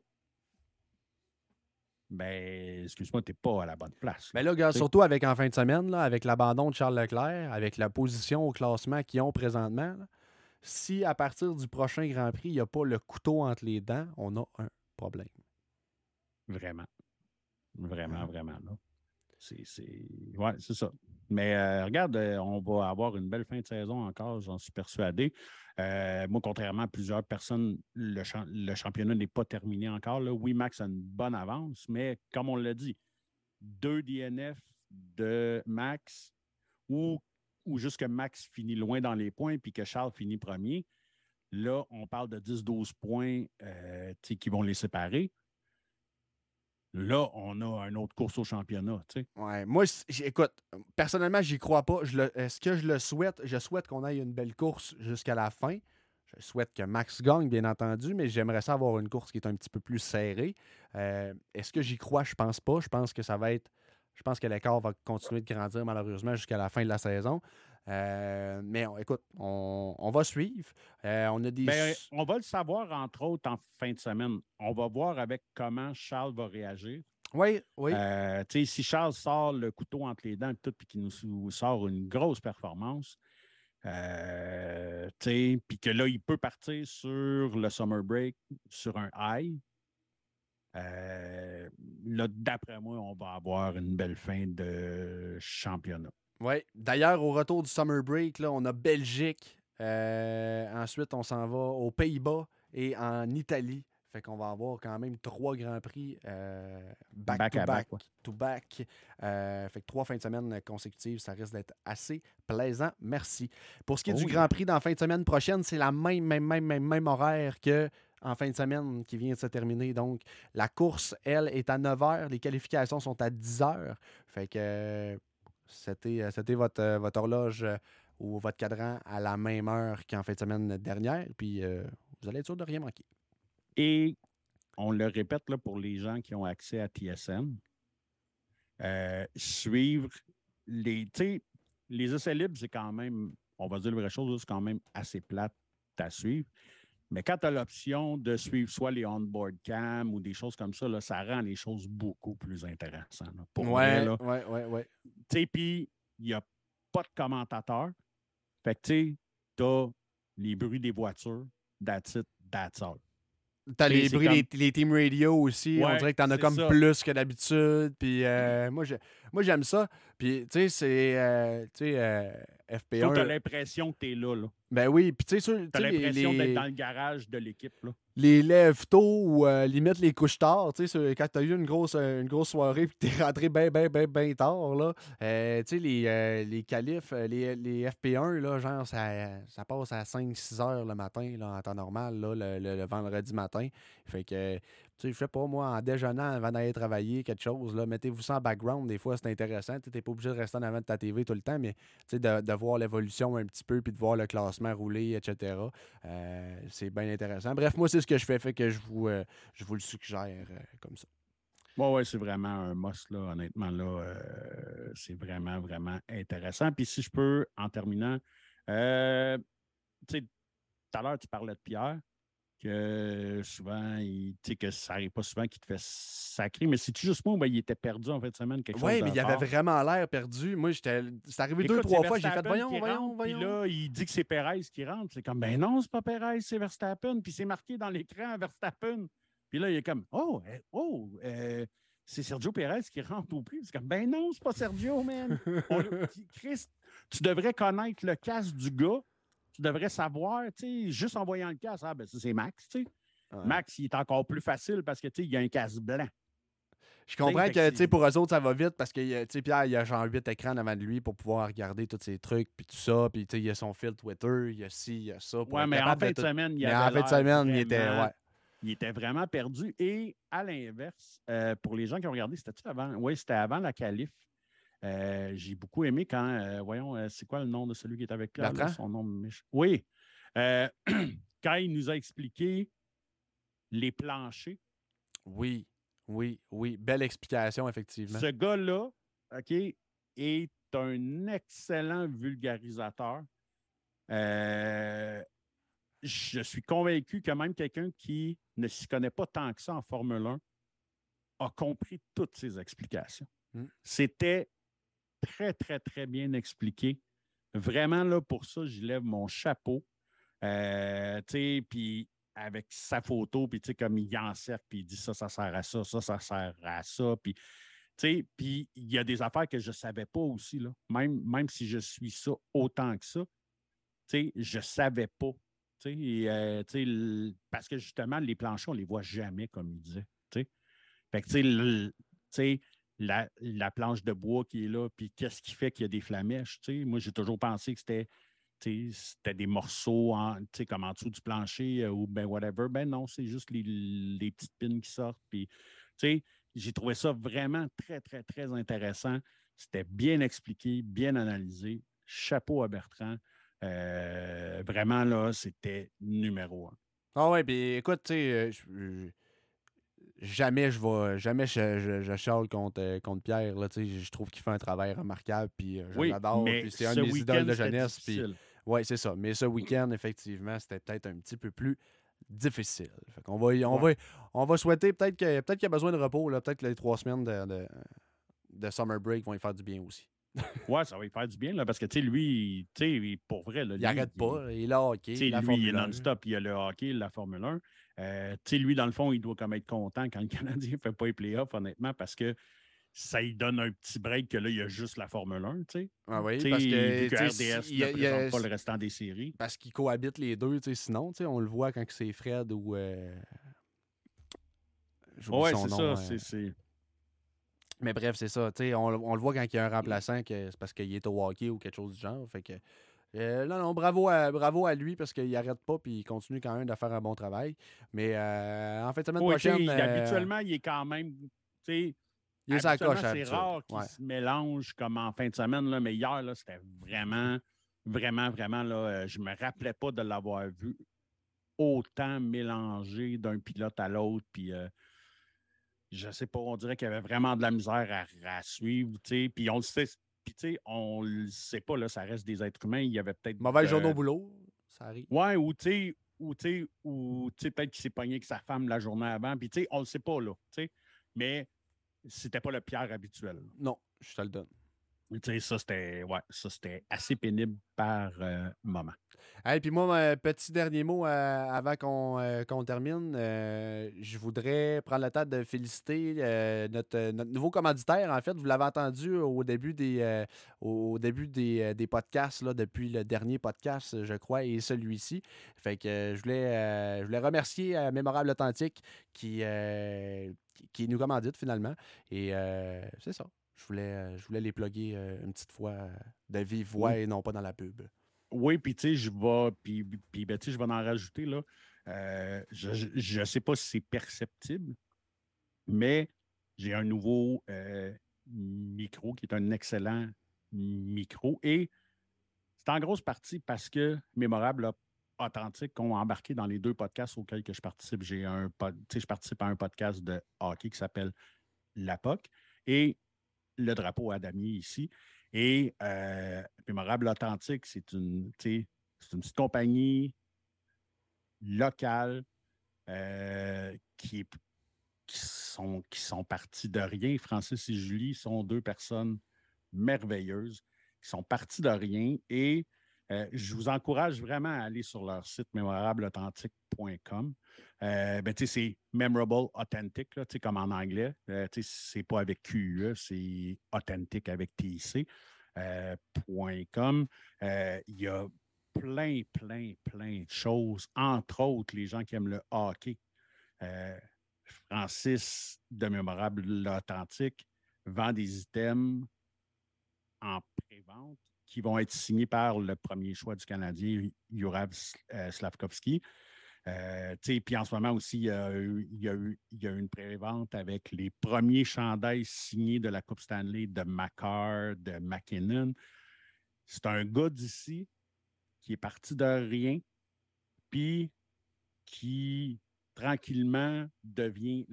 Speaker 2: ben, excuse-moi, tu n'es pas à la bonne place.
Speaker 1: Mais là, regarde,
Speaker 2: C'est-
Speaker 1: surtout avec en fin de semaine, là, avec l'abandon de Charles Leclerc, avec la position au classement qu'ils ont présentement, là, si à partir du prochain Grand Prix, il n'y a pas le couteau entre les dents, on a un problème.
Speaker 2: Vraiment. Vraiment, vraiment. Là. c'est ouais, ça. Mais euh, regarde, euh, on va avoir une belle fin de saison encore, j'en suis persuadé. Euh, moi, contrairement à plusieurs personnes, le, championnat n'est pas terminé encore. Oui, Max a une bonne avance, mais comme on l'a dit, deux DNF de Max ou, ou juste que Max finit loin dans les points puis que Charles finit premier. Là, on parle de 10-12 points qui vont les séparer. Là, on a une autre course au championnat. Tu
Speaker 1: Ouais, moi, écoute, personnellement, j'y crois pas. Est-ce que je le souhaite? Je souhaite qu'on ait une belle course jusqu'à la fin. Je souhaite que Max gagne, bien entendu, mais j'aimerais ça avoir une course qui est un petit peu plus serrée. Euh, est-ce que j'y crois? Je pense pas. Je pense que ça va être. Je pense que l'écart va continuer de grandir malheureusement jusqu'à la fin de la saison. Euh, mais écoute, on, va suivre. Euh, on a des.
Speaker 2: Ben, on va le savoir, entre autres, en fin de semaine. On va voir avec comment Charles va réagir.
Speaker 1: Oui, oui.
Speaker 2: Euh, si Charles sort le couteau entre les dents et tout, puis qu'il nous sort une grosse performance, puis que là, il peut partir sur le summer break sur un high. là, d'après moi, on va avoir une belle fin de championnat.
Speaker 1: Oui. D'ailleurs, au retour du summer break, là, on a Belgique. Euh, ensuite, on s'en va aux Pays-Bas et en Italie. Fait qu'on va avoir quand même trois grands prix euh, back, to back, to back. Euh, fait que trois fins de semaine consécutives, ça risque d'être assez plaisant. Merci. Pour ce qui est du oh Grand Prix dans la fin de semaine prochaine, c'est la même, même, même, même, même horaire que en fin de semaine qui vient de se terminer. Donc, la course, elle, est à 9 h. Les qualifications sont à 10 h. Fait que c'était, euh, c'était votre, euh, votre horloge euh, ou votre cadran à la même heure qu'en fin de semaine dernière. Puis vous allez être sûr de rien manquer.
Speaker 2: Et on le répète là, pour les gens qui ont accès à TSN. suivre les. Les essais libres, c'est quand même, on va dire la vraie chose, c'est quand même assez plate à suivre. Mais quand tu as l'option de suivre soit les on-board cam ou des choses comme ça, là, ça rend les choses beaucoup plus intéressantes.
Speaker 1: Oui, oui, oui, ouais,
Speaker 2: Tu sais, puis il n'y a pas de commentateur. Fait que tu sais, as les bruits des voitures, that's it, that's all.
Speaker 1: T'as les bruits, les, team radio aussi. on dirait que t'en as comme plus que d'habitude. Puis euh, moi, j'aime ça. Puis, tu sais, c'est. Euh, tu sais, euh, FP1.
Speaker 2: T'as l'impression que t'es là, là.
Speaker 1: Ben oui, puis tu sais,
Speaker 2: t'as l'impression d'être dans le garage de l'équipe, là.
Speaker 1: Les lève tôt ou limite les couches tard, tu sais, quand t'as eu une grosse, une grosse soirée puis t'es rentré bien, bien, bien, bien tard, là. tu sais, les, les qualifs, les, les, FP1, là, genre, ça, ça passe à 5-6 heures le matin, là, en temps normal, là, le, le vendredi matin. Fait que, je sais pas, moi, en déjeunant avant d'aller travailler, quelque chose, là, mettez-vous ça en background. Des fois, c'est intéressant. Tu n'es pas obligé de rester en avant de ta TV tout le temps, mais de, de voir l'évolution un petit peu, puis de voir le classement rouler, etc. Euh, c'est bien intéressant. Bref, moi, c'est ce que je fais, fait que je vous, euh, je vous le suggère euh, comme ça.
Speaker 2: Oui, oui, c'est vraiment un must, là, honnêtement, là, c'est vraiment, vraiment intéressant. Puis si je peux, en terminant, tu sais, tout à l'heure, tu parlais de Pierre que souvent, il, que ça n'arrive pas souvent qu'il te fait sacrer. Mais c'est juste moi, il était perdu en fait de semaine, quelque
Speaker 1: Oui, mais il avait vraiment l'air perdu. Moi, j'étais. C'est arrivé deux, trois fois, j'ai fait voyons, voyons, voyons.
Speaker 2: Puis là, il dit que c'est Perez qui rentre. C'est comme ben non, c'est pas Perez, c'est Verstappen. Puis c'est marqué dans l'écran Verstappen. Puis là, il est comme Oh, eh, oh, euh, c'est Sergio Perez qui rentre au plus. C'est comme ben non, c'est pas Sergio, man. Chris, tu devrais connaître le casque du gars tu devrais savoir, tu sais, juste en voyant le casque, ah, ben ça, c'est Max, tu sais. Max, il est encore plus facile parce que, tu sais, il y a un casque blanc.
Speaker 1: Je comprends que, tu sais, pour eux autres, ça va vite parce que, tu sais, Pierre, il y a genre 8 écrans devant de lui pour pouvoir regarder tous ces trucs, puis tout ça, puis, tu sais, il y a son fil Twitter, il y a ci, il y a ça.
Speaker 2: Ouais, mais en fin de semaine, il
Speaker 1: avait en fin de semaine, il était, ouais.
Speaker 2: Il était vraiment perdu. Et à l'inverse, euh, pour les gens qui ont regardé, c'était-tu avant? Oui, c'était avant la qualif. Euh, j'ai beaucoup aimé quand, euh, voyons, euh, c'est quoi le nom de celui qui est avec là, son nom Oui. quand il nous a expliqué les planchers.
Speaker 1: Oui, oui, oui. Belle explication, effectivement.
Speaker 2: Ce gars-là, OK, est un excellent vulgarisateur. je suis convaincu que même quelqu'un qui ne s'y connaît pas tant que ça en Formule 1 a compris toutes ces explications. Hmm. C'était très, très, très bien expliqué. Vraiment, là, pour ça, je lève mon chapeau. Euh, puis avec sa photo, puis comme il en sert, puis il dit ça, ça sert à ça, ça, ça sert à ça. Puis Puis il y a des affaires que je ne savais pas aussi, là. Même, même si je suis ça autant que ça, je ne savais pas. Euh, parce que justement, les planchers, on ne les voit jamais, comme il disait. Fait que, la, la, planche de bois qui est là, puis qu'est-ce qui fait qu'il y a des flamèches? Moi, j'ai toujours pensé que c'était c'était des morceaux en, comme en dessous du plancher euh, ou ben whatever. Ben non, c'est juste les, les, petites pins qui sortent. J'ai trouvé ça vraiment très, très, très intéressant. C'était bien expliqué, bien analysé. Chapeau à Bertrand. Euh, vraiment, là, c'était numéro un.
Speaker 1: Ah ouais, puis écoute, tu sais, euh, jamais je vais jamais je, je, charle contre, euh, contre Pierre. Là, je trouve qu'il fait un travail remarquable. Puis je l'adore. C'est un de mes idoles de jeunesse. Puis, oui, c'est ça. Mais ce week-end, effectivement, c'était peut-être un petit peu plus difficile. on, va, on, va, on va souhaiter peut-être qu'il peut y a besoin de repos. Peut-être que les trois semaines de, de, summer break vont y faire du bien aussi.
Speaker 2: ouais, ça va y faire du bien, là, parce que, tu sais, lui, tu sais, pour vrai, là,
Speaker 1: il n'arrête pas. Il, là hockey.
Speaker 2: lui, il est non-stop. Il a le hockey, la Formule 1. Euh, tu sais, lui, dans le fond, il doit comme être content quand le Canadien ne fait pas les playoffs, honnêtement, parce que ça lui donne un petit break que là, il y a juste la Formule 1, tu sais.
Speaker 1: Ah oui, parce que,
Speaker 2: que RDS ne présente pas le restant des séries.
Speaker 1: Parce qu'ils cohabitent les deux, tu sais, sinon, tu sais, on le voit quand c'est Fred ou... Euh...
Speaker 2: Oui, c'est ça, c'est...
Speaker 1: Mais bref, c'est ça. On, on, le voit quand il y a un remplaçant, que c'est parce qu'il est au hockey ou quelque chose du genre. Fait que, euh, non, non, bravo à, bravo à lui parce qu'il n'arrête pas et il continue quand même de faire un bon travail. Mais euh, en fait, semaine prochaine.
Speaker 2: Euh, habituellement, il est quand même. Il est. C'est rare qu'il se mélange comme en fin de semaine, là, mais hier, c'était vraiment, vraiment, vraiment. Là, je ne me rappelais pas de l'avoir vu autant mélangé d'un pilote à l'autre. Puis je sais pas, on dirait qu'il y avait vraiment de la misère à, suivre, puis on le sait, puis tu sais, on le sait pas, là, ça reste des êtres humains, il y avait peut-être...
Speaker 1: Mauvais journée au boulot, ça arrive.
Speaker 2: Ouais, ou tu sais, ou tu sais, peut-être qu'il s'est pogné avec sa femme la journée avant, puis tu sais, on le sait pas, là, tu sais, mais c'était pas le Pierre habituel.
Speaker 1: Non, je te le donne.
Speaker 2: Ça, c'était ouais, assez pénible par euh, moment.
Speaker 1: Et puis moi, petit dernier mot euh, avant qu'on euh, termine. je voudrais prendre le temps de féliciter notre, notre, nouveau commanditaire. En fait, vous l'avez entendu au début des, au début des, des, podcasts, là, depuis le dernier podcast, je crois, et celui-ci. Fait que je voulais, je voulais remercier Mémorable Authentique qui, qui, nous commandite finalement. Et c'est ça. Je voulais, euh, je voulais les plugger euh, une petite fois euh, de vive voix et non pas dans la pub.
Speaker 2: Oui, puis tu sais, je vais, puis, puis ben, je vais en rajouter, là. je ne sais pas si c'est perceptible, mais j'ai un nouveau micro qui est un excellent micro et c'est en grosse partie parce que Mémorable Authentique ont embarqué dans les deux podcasts auxquels que je participe. J'ai un je participe à un podcast de hockey qui s'appelle La POC et le drapeau à damier ici. Et euh, Mémorable Authentique, c'est une, petite compagnie locale euh, qui, qui, sont, qui sont de rien. Francis et Julie sont deux personnes merveilleuses qui sont partis de rien et euh, je vous encourage vraiment à aller sur leur site mémorableauthentique.com. Euh, ben, c'est memorable, authentic, comme en anglais. Euh, c'est pas avec QE, c'est authentique avec TIC. Euh, il y a plein, plein, plein de choses. Entre autres, les gens qui aiment le hockey. Francis de Mémorable Authentique vend des items en pré-vente qui vont être signés par le premier choix du Canadien, Jurav Slavkovski. Euh, puis en ce moment aussi, il y a, eu, une prévente avec les premiers chandails signés de la Coupe Stanley de Macar, de McKinnon. C'est un gars d'ici qui est parti de rien, puis qui tranquillement devient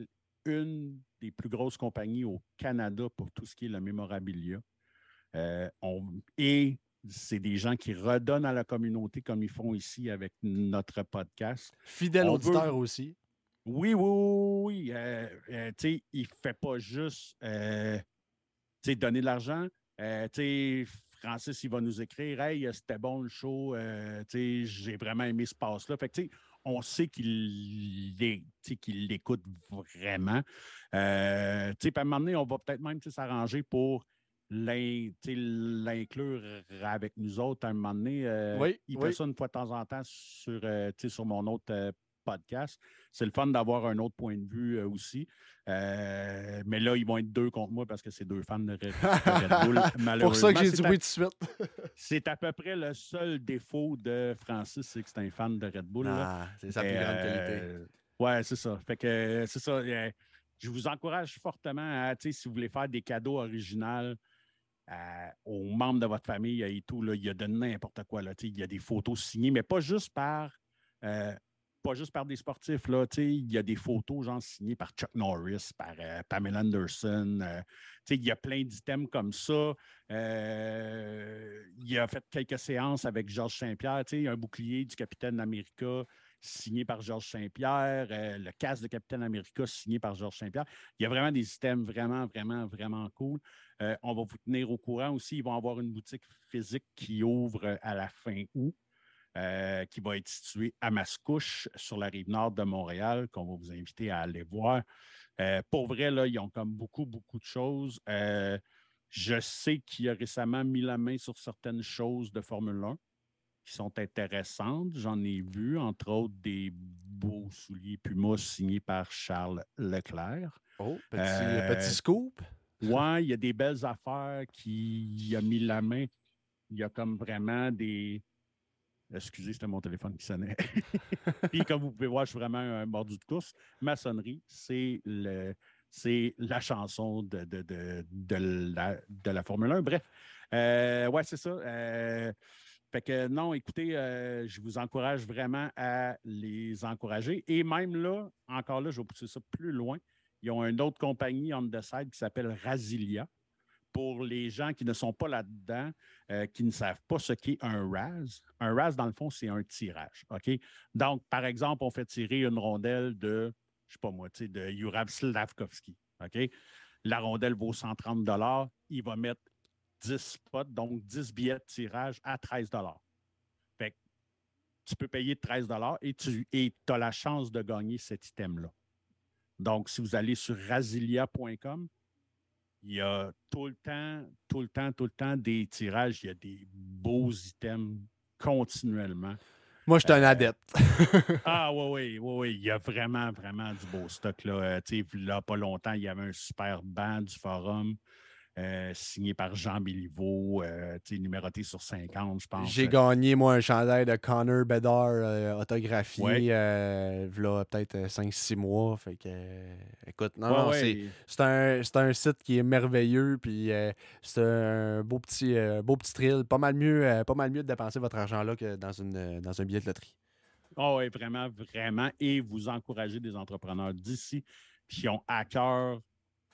Speaker 2: une des plus grosses compagnies au Canada pour tout ce qui est le mémorabilia. Euh, et c'est des gens qui redonnent à la communauté comme ils font ici avec notre podcast.
Speaker 1: Fidèle auditeur aussi.
Speaker 2: Oui, oui, oui. Euh, euh, il ne fait pas juste euh, donner de l'argent. Francis, il va nous écrire Hey, c'était bon le show, j'ai vraiment aimé ce passe-là. Fait on sait qu'il l'écoute vraiment. À un moment donné, on va peut-être même s'arranger pour l'inclure avec nous autres à un moment donné. Euh, il fait ça une fois de temps en temps sur, euh, sur mon autre euh, podcast. C'est le fun d'avoir un autre point de vue aussi. mais là, ils vont être deux contre moi parce que c'est deux fans de Red, Bull.
Speaker 1: Pour ça que j'ai dit oui tout de suite.
Speaker 2: c'est à peu près le seul défaut de Francis, c'est que c'est un fan de Red Bull.
Speaker 1: Ah, c'est sa plus grande qualité.
Speaker 2: Ouais, c'est ça. Fait que c'est ça. je vous encourage fortement à, si vous voulez faire des cadeaux originaux, aux membres de votre famille et tout. Là, il a de n'importe quoi. Là, il y a des photos signées, mais pas juste par, euh, pas juste par des sportifs. Là, il y a des photos genre, signées par Chuck Norris, par euh, Pamela Anderson. Euh, il y a plein d'items comme ça. il a fait quelques séances avec Georges Saint-Pierre. Il y a un bouclier du capitaine d'Amérique signé par Georges Saint-Pierre, le casque de Capitaine America signé par Georges Saint-Pierre. Il y a vraiment des items vraiment, vraiment, vraiment cool. Euh, on va vous tenir au courant aussi. Ils vont avoir une boutique physique qui ouvre euh, à la fin août, euh, qui va être située à Mascouche, sur la rive nord de Montréal, qu'on va vous inviter à aller voir. pour vrai, là, ils ont comme beaucoup, beaucoup de choses. je sais qu'il a récemment mis la main sur certaines choses de Formule 1 qui sont intéressantes. J'en ai vu, entre autres, des beaux souliers Puma signés par Charles Leclerc.
Speaker 1: Oh, petit, petit scoop.
Speaker 2: Ouais, il y a des belles affaires qui a mis la main. Il y a comme vraiment des. Excusez, c'était mon téléphone qui sonnait. Puis, comme vous pouvez voir, je suis vraiment un mordu de course. Maçonnerie, c'est le, c'est la chanson de, de, de, la, de, la, Formule 1. Bref, euh, ouais, c'est ça. Euh, fait que non, écoutez, euh, je vous encourage vraiment à les encourager. Et même là, encore là, je vais pousser ça plus loin. Ils ont une autre compagnie on the side qui s'appelle Razilia. Pour les gens qui ne sont pas là-dedans, euh, qui ne savent pas ce qu'est un RAS, un RAS, dans le fond, c'est un tirage. Donc, par exemple, on fait tirer une rondelle de, je sais pas moi, de Jurab Slavkovski. La rondelle vaut 130 Il va mettre 10 spots, donc 10 billets de tirage à 13 Fait tu peux payer 13 et tu as la chance de gagner cet item-là. Donc, si vous allez sur rasilia.com, il y a tout le temps, tout le temps, tout le temps des tirages. Il y a des beaux items continuellement.
Speaker 1: Moi, je suis un euh, adepte.
Speaker 2: ah oui, oui, oui, oui. Il y a vraiment, vraiment du beau stock. Là, euh, là pas longtemps, il y avait un super banc du forum. Euh, signé par Jean Béliveau, euh, numéroté sur 50, je pense.
Speaker 1: J'ai gagné, moi, un chandail de Connor Bedard euh, autographié là, peut-être 5-6 mois. Fait que, écoute, non, c'est un, un, site qui est merveilleux. Puis c'est un beau petit, beau petit thrill. Pas mal, mieux, pas mal mieux de dépenser votre argent là que dans, une, dans un billet de loterie.
Speaker 2: Oh oui, vraiment, vraiment. Et vous encouragez des entrepreneurs d'ici qui ont à cœur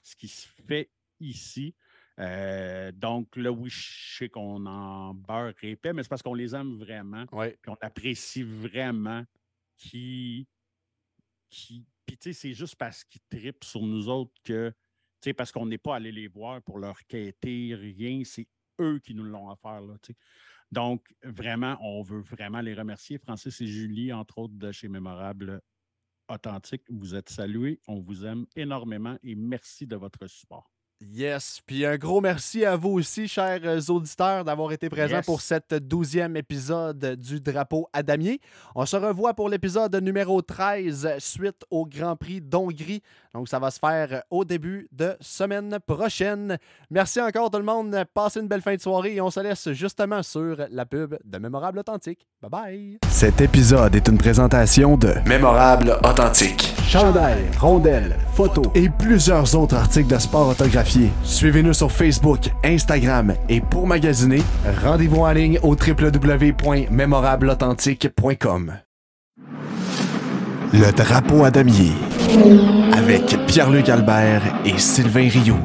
Speaker 2: ce qui se fait ici. Euh, donc là, oui, je sais qu'on en beurre épais, mais c'est parce qu'on les aime vraiment.
Speaker 1: Ouais.
Speaker 2: Puis on apprécie vraiment qui. qui puis tu sais, c'est juste parce qu'ils tripent sur nous autres que. Tu sais, parce qu'on n'est pas allé les voir pour leur quêter, rien. C'est eux qui nous l'ont offert, là, tu sais. Donc, vraiment, on veut vraiment les remercier. Francis et Julie, entre autres, de chez Mémorable Authentique, vous êtes salués. On vous aime énormément et merci de votre support.
Speaker 1: Yes. Puis un gros merci à vous aussi, chers euh, auditeurs, d'avoir été présents pour cette douzième épisode du Drapeau à Damier. On se revoit pour l'épisode numéro 13 suite au Grand Prix d'Hongrie. Donc, ça va se faire au début de semaine prochaine. Merci encore tout le monde. Passez une belle fin de soirée et on se laisse justement sur la pub de Mémorable Authentique. Bye bye. Cet épisode est une présentation de Mémorable Authentique. Chandail, rondelles, photos et plusieurs autres articles de sport autographiés. Suivez-nous sur Facebook, Instagram et pour magasiner, rendez-vous en ligne au www.mémorableauthentique.com. Le drapeau à damier avec Pierre-Luc Albert et Sylvain Rioux.